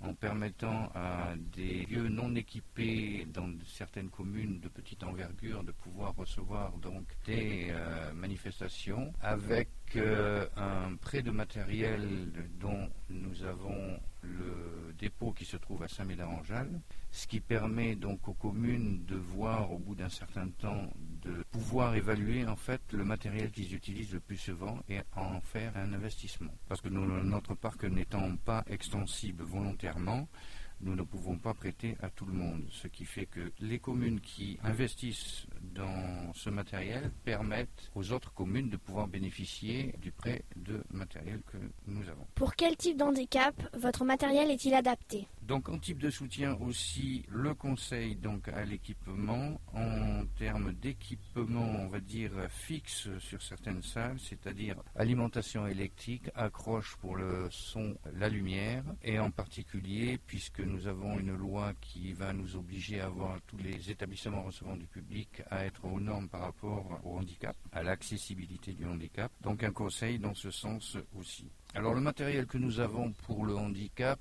en permettant à des lieux non équipés dans certaines communes de petite envergure de pouvoir recevoir donc des euh, manifestations avec euh, un prêt de matériel dont nous avons le dépôt qui se trouve à Saint-Médard-en-Jalles, ce qui permet donc aux communes de voir au bout d'un certain temps de pouvoir évaluer en fait le matériel qu'ils utilisent le plus souvent et en faire un investissement. Parce que notre parc n'étant pas extensible volontairement, nous ne pouvons pas prêter à tout le monde. Ce qui fait que les communes qui investissent dans ce matériel permettent aux autres communes de pouvoir bénéficier du prêt de matériel que nous avons. Pour quel type d'handicap votre matériel est-il adapté? Donc en type de soutien aussi, le conseil donc à l'équipement en termes d'équipement, on va dire fixe sur certaines salles, c'est-à-dire alimentation électrique, accroche pour le son, la lumière, et en particulier puisque nous avons une loi qui va nous obliger à avoir tous les établissements recevant du public à être aux normes par rapport au handicap, à l'accessibilité du handicap. Donc un conseil dans ce sens aussi. Alors le matériel que nous avons pour le handicap,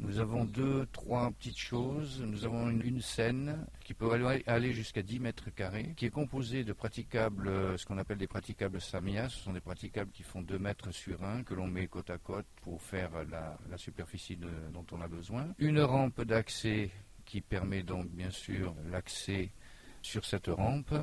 nous avons deux, trois petites choses. Nous avons une, scène qui peut aller, jusqu'à 10 mètres carrés, qui est composée de praticables, ce qu'on appelle des praticables Samia. Ce sont des praticables qui font 2 mètres sur 1, que l'on met côte à côte pour faire la, superficie dont on a besoin. Une rampe d'accès qui permet donc bien sûr l'accès sur cette rampe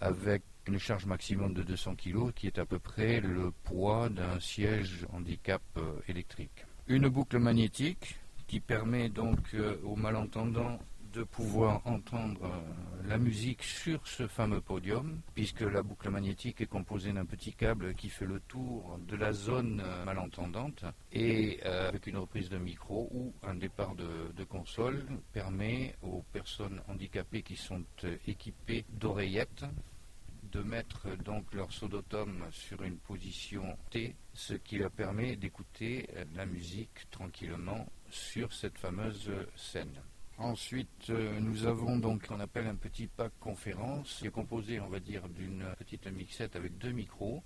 avec une charge maximum de 200 kg qui est à peu près le poids d'un siège handicap euh, électrique. Une boucle magnétique qui permet donc euh, aux malentendants de pouvoir entendre euh, la musique sur ce fameux podium, puisque la boucle magnétique est composée d'un petit câble qui fait le tour de la zone euh, malentendante et euh, avec une reprise de micro ou un départ de, console permet aux personnes handicapées qui sont équipées d'oreillettes de mettre donc leur sodotome sur une position T, ce qui leur permet d'écouter la musique tranquillement sur cette fameuse scène. Ensuite, euh, nous avons donc ce qu'on appelle un petit pack conférence, qui est composé, on va dire, d'une petite mixette avec deux micros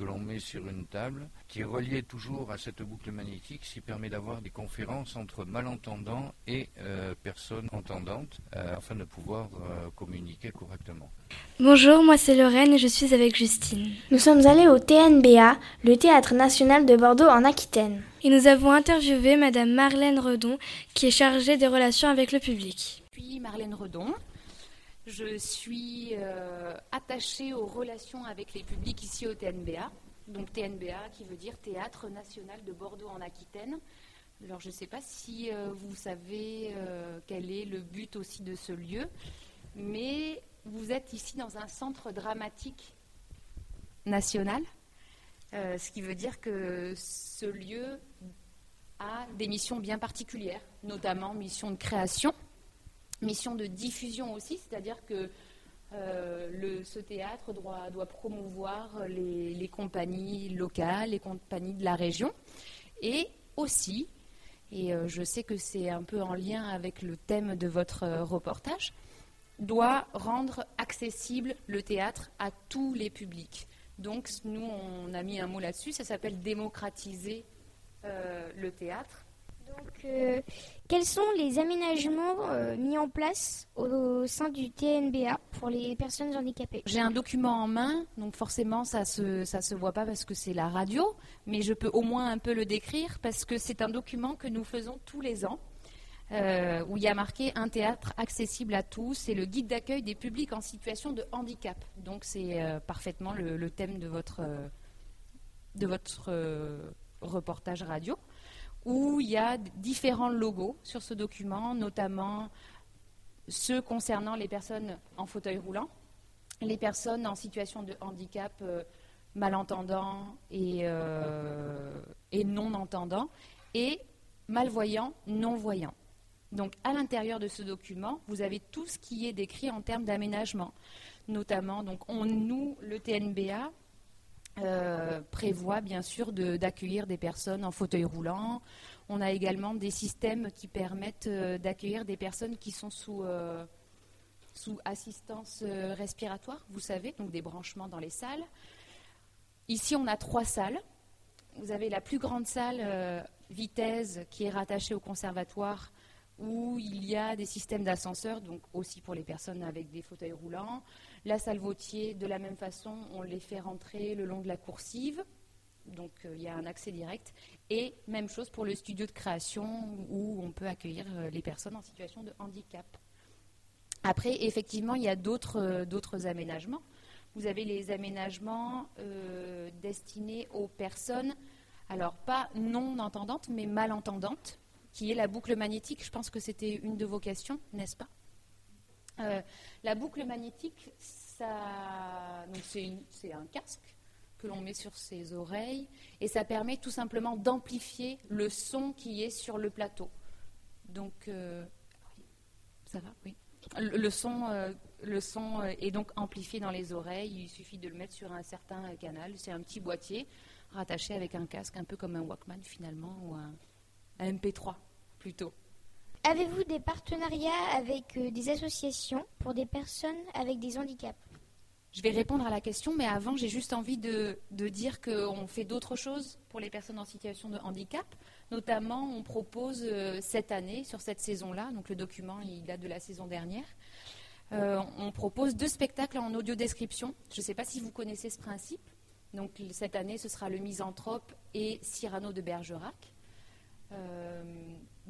que l'on met sur une table, qui est relié toujours à cette boucle magnétique, ce qui permet d'avoir des conférences entre malentendants et euh, personnes entendantes, euh, afin de pouvoir euh, communiquer correctement. Bonjour, moi c'est Lorraine et je suis avec Justine. Nous sommes allés au TNBA, le Théâtre national de Bordeaux en Aquitaine. Et nous avons interviewé Madame Marlène Redon, qui est chargée des relations avec le public. Je suis Marlène Redon. Je suis euh, attachée aux relations avec les publics ici au TNBA. Donc TNBA qui veut dire Théâtre National de Bordeaux en Aquitaine. Alors je ne sais pas si euh, vous savez euh, quel est le but aussi de ce lieu, mais vous êtes ici dans un centre dramatique national, ce qui veut dire que ce lieu a des missions bien particulières, notamment mission de création, mission de diffusion aussi, c'est-à-dire que euh, ce théâtre doit, promouvoir les, compagnies locales, les compagnies de la région, et aussi, et euh, je sais que c'est un peu en lien avec le thème de votre euh, reportage, doit rendre accessible le théâtre à tous les publics. Donc nous, on a mis un mot là-dessus, ça s'appelle démocratiser le théâtre. Donc, euh, quels sont les aménagements euh, mis en place au, sein du TNBA pour les personnes handicapées? J'ai un document en main, donc forcément ça se ça se voit pas parce que c'est la radio, mais je peux au moins un peu le décrire parce que c'est un document que nous faisons tous les ans. euh, où il y a marqué un théâtre accessible à tous, c'est le guide d'accueil des publics en situation de handicap. Donc c'est parfaitement le, thème de votre, de votre reportage radio, où il y a différents logos sur ce document, notamment ceux concernant les personnes en fauteuil roulant, les personnes en situation de handicap euh, et, euh, et non-entendants, et malvoyants, non-voyants. Donc à l'intérieur de ce document, vous avez tout ce qui est décrit en termes d'aménagement. Notamment, donc on, nous, le TNBA, euh, prévoit bien sûr d'accueillir des personnes en fauteuil roulant. On a également des systèmes qui permettent euh, d'accueillir des personnes qui sont sous, euh, sous assistance respiratoire, vous savez, donc des branchements dans les salles. Ici, on a trois salles. Vous avez la plus grande salle Vitesse qui est rattachée au conservatoire où il y a des systèmes d'ascenseur, donc aussi pour les personnes avec des fauteuils roulants. La salle Vautier, de la même façon, on les fait rentrer le long de la coursive, donc euh, il y a un accès direct. Et même chose pour le studio de création où on peut accueillir euh, les personnes en situation de handicap. Après, effectivement, il y a d'autres euh, aménagements. Vous avez les aménagements destinés aux personnes, alors pas non entendantes, mais malentendantes. qui est la boucle magnétique. Je pense que c'était une de vos questions, n'est-ce pas? Euh, La boucle magnétique, c'est, un casque que l'on met sur ses oreilles et ça permet tout simplement d'amplifier le son qui est sur le plateau. Donc, euh, ça va, oui. Le, son, le son euh, est donc amplifié dans les oreilles. Il suffit de le mettre sur un certain canal. C'est un petit boîtier rattaché avec un casque, un peu comme un Walkman finalement, ou un MP3 plutôt. Avez-vous des partenariats avec euh, des associations pour des personnes avec des handicaps? Je vais répondre à la question, mais avant, j'ai juste envie de, de dire qu'on fait d'autres choses pour les personnes en situation de handicap. Notamment, on propose euh, cette année, sur cette saison-là, donc le document, il date de la saison dernière, euh, on propose deux spectacles en audio-description. Je ne sais pas si vous connaissez ce principe. Donc, cette année, ce sera le Misanthrope et Cyrano de Bergerac.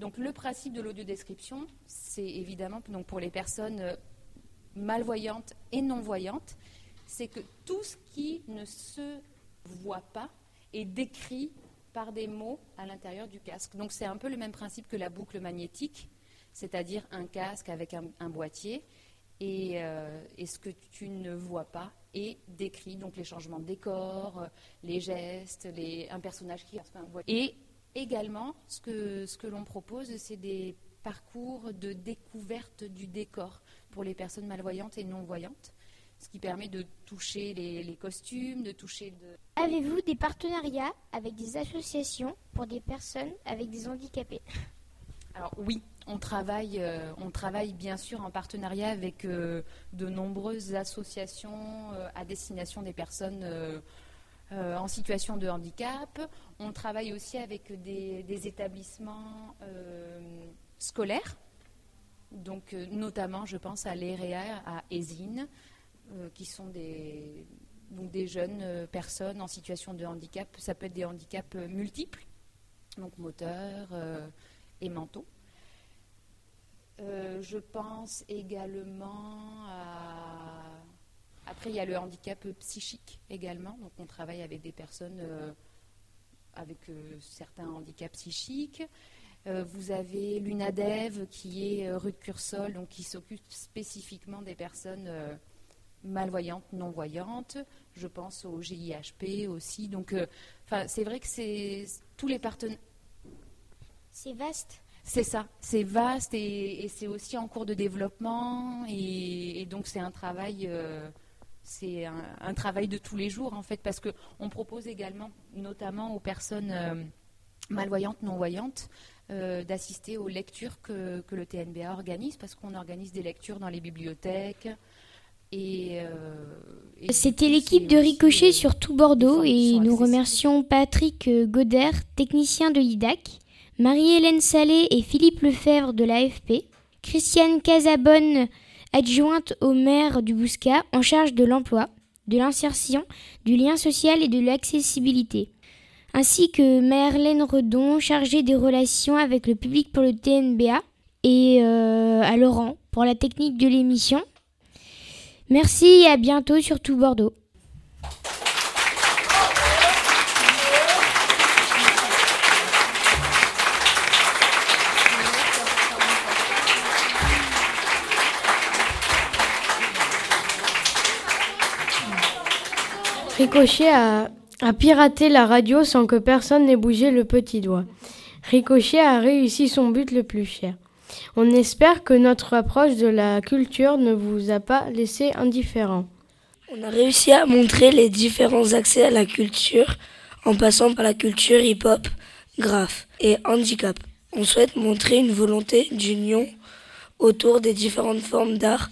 Donc, le principe de l'audio-description, c'est évidemment donc, pour les personnes euh, malvoyantes et non-voyantes, c'est que tout ce qui ne se voit pas est décrit par des mots à l'intérieur du casque. Donc c'est un peu le même principe que la boucle magnétique, c'est-à-dire un casque avec un, boîtier, et, euh, et ce que tu ne vois pas est décrit, donc les changements de décor, euh, les gestes, les, un personnage qui... Et également, ce que, ce que l'on propose, c'est des parcours de découverte du décor pour les personnes malvoyantes et non-voyantes, ce qui permet de toucher les, les costumes, de toucher... De... Avez-vous des partenariats avec des associations pour des personnes avec des handicapés? Alors oui, on travaille, euh, on travaille bien sûr en partenariat avec euh, de nombreuses associations euh, à destination des personnes euh, en situation de handicap. On travaille aussi avec des, établissements euh, scolaires, donc euh, notamment je pense à l'EREA, à Esine, qui sont des, des jeunes personnes en situation de handicap. Ça peut être des handicaps multiples, donc moteurs et mentaux. Je pense également à... Après, il y a le handicap psychique également. Donc, on travaille avec des personnes euh, avec euh, certains handicaps psychiques. Euh, vous avez l'UNADEV qui est rue de Cursol, donc qui s'occupe spécifiquement des personnes malvoyantes, non-voyantes. Je pense au GIHP aussi. Donc, euh, c'est vrai que c'est tous les partenaires. C'est vaste. C'est ça, c'est vaste et, et c'est aussi en cours de développement et, et donc c'est un travail, euh, c'est un, un travail de tous les jours en fait parce que on propose également, notamment aux personnes euh, malvoyantes, non voyantes, euh, d'assister aux lectures que, que le TNBA organise parce qu'on organise des lectures dans les bibliothèques. Et, euh, et C'était l'équipe de Ricochet sur tout Bordeaux et nous remercions Patrick euh, Goder, technicien de l'IDAC, Marie-Hélène Salé et Philippe Lefebvre de l'AFP, Christiane Casabonne, adjointe au maire du Bouscat en charge de l'emploi, de l'insertion, du lien social et de l'accessibilité, ainsi que Merlène Redon, chargée des relations avec le public pour le TNBA, et euh, à Laurent pour la technique de l'émission. Merci et à bientôt sur tout Bordeaux. Ricochet a, piraté la radio sans que personne n'ait bougé le petit doigt. Ricochet a réussi son but le plus cher. On espère que notre approche de la culture ne vous a pas laissé indifférent. On a réussi à montrer les différents accès à la culture en passant par la culture hip-hop, graphe et handicap. On souhaite montrer une volonté d'union autour des différentes formes d'art.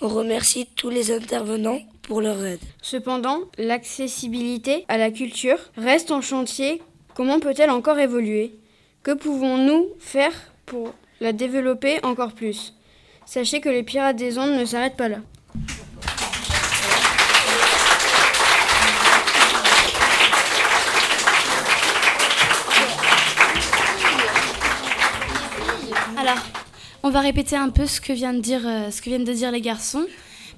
On remercie tous les intervenants pour leur aide. Cependant, l'accessibilité à la culture reste en chantier. Comment peut-elle encore évoluer? Que pouvons-nous faire pour la développer encore plus? Sachez que les pirates des ondes ne s'arrêtent pas là. Alors, on va répéter un peu ce que, vient de dire, euh, ce que viennent de dire les garçons,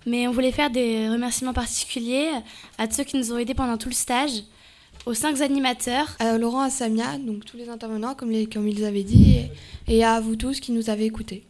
mais on voulait faire des remerciements particuliers à ceux qui nous ont aidés pendant tout le stage, aux cinq animateurs, à Laurent Assamia, donc tous les intervenants comme, les, comme ils avaient dit, et, et à vous tous qui nous avez écoutés.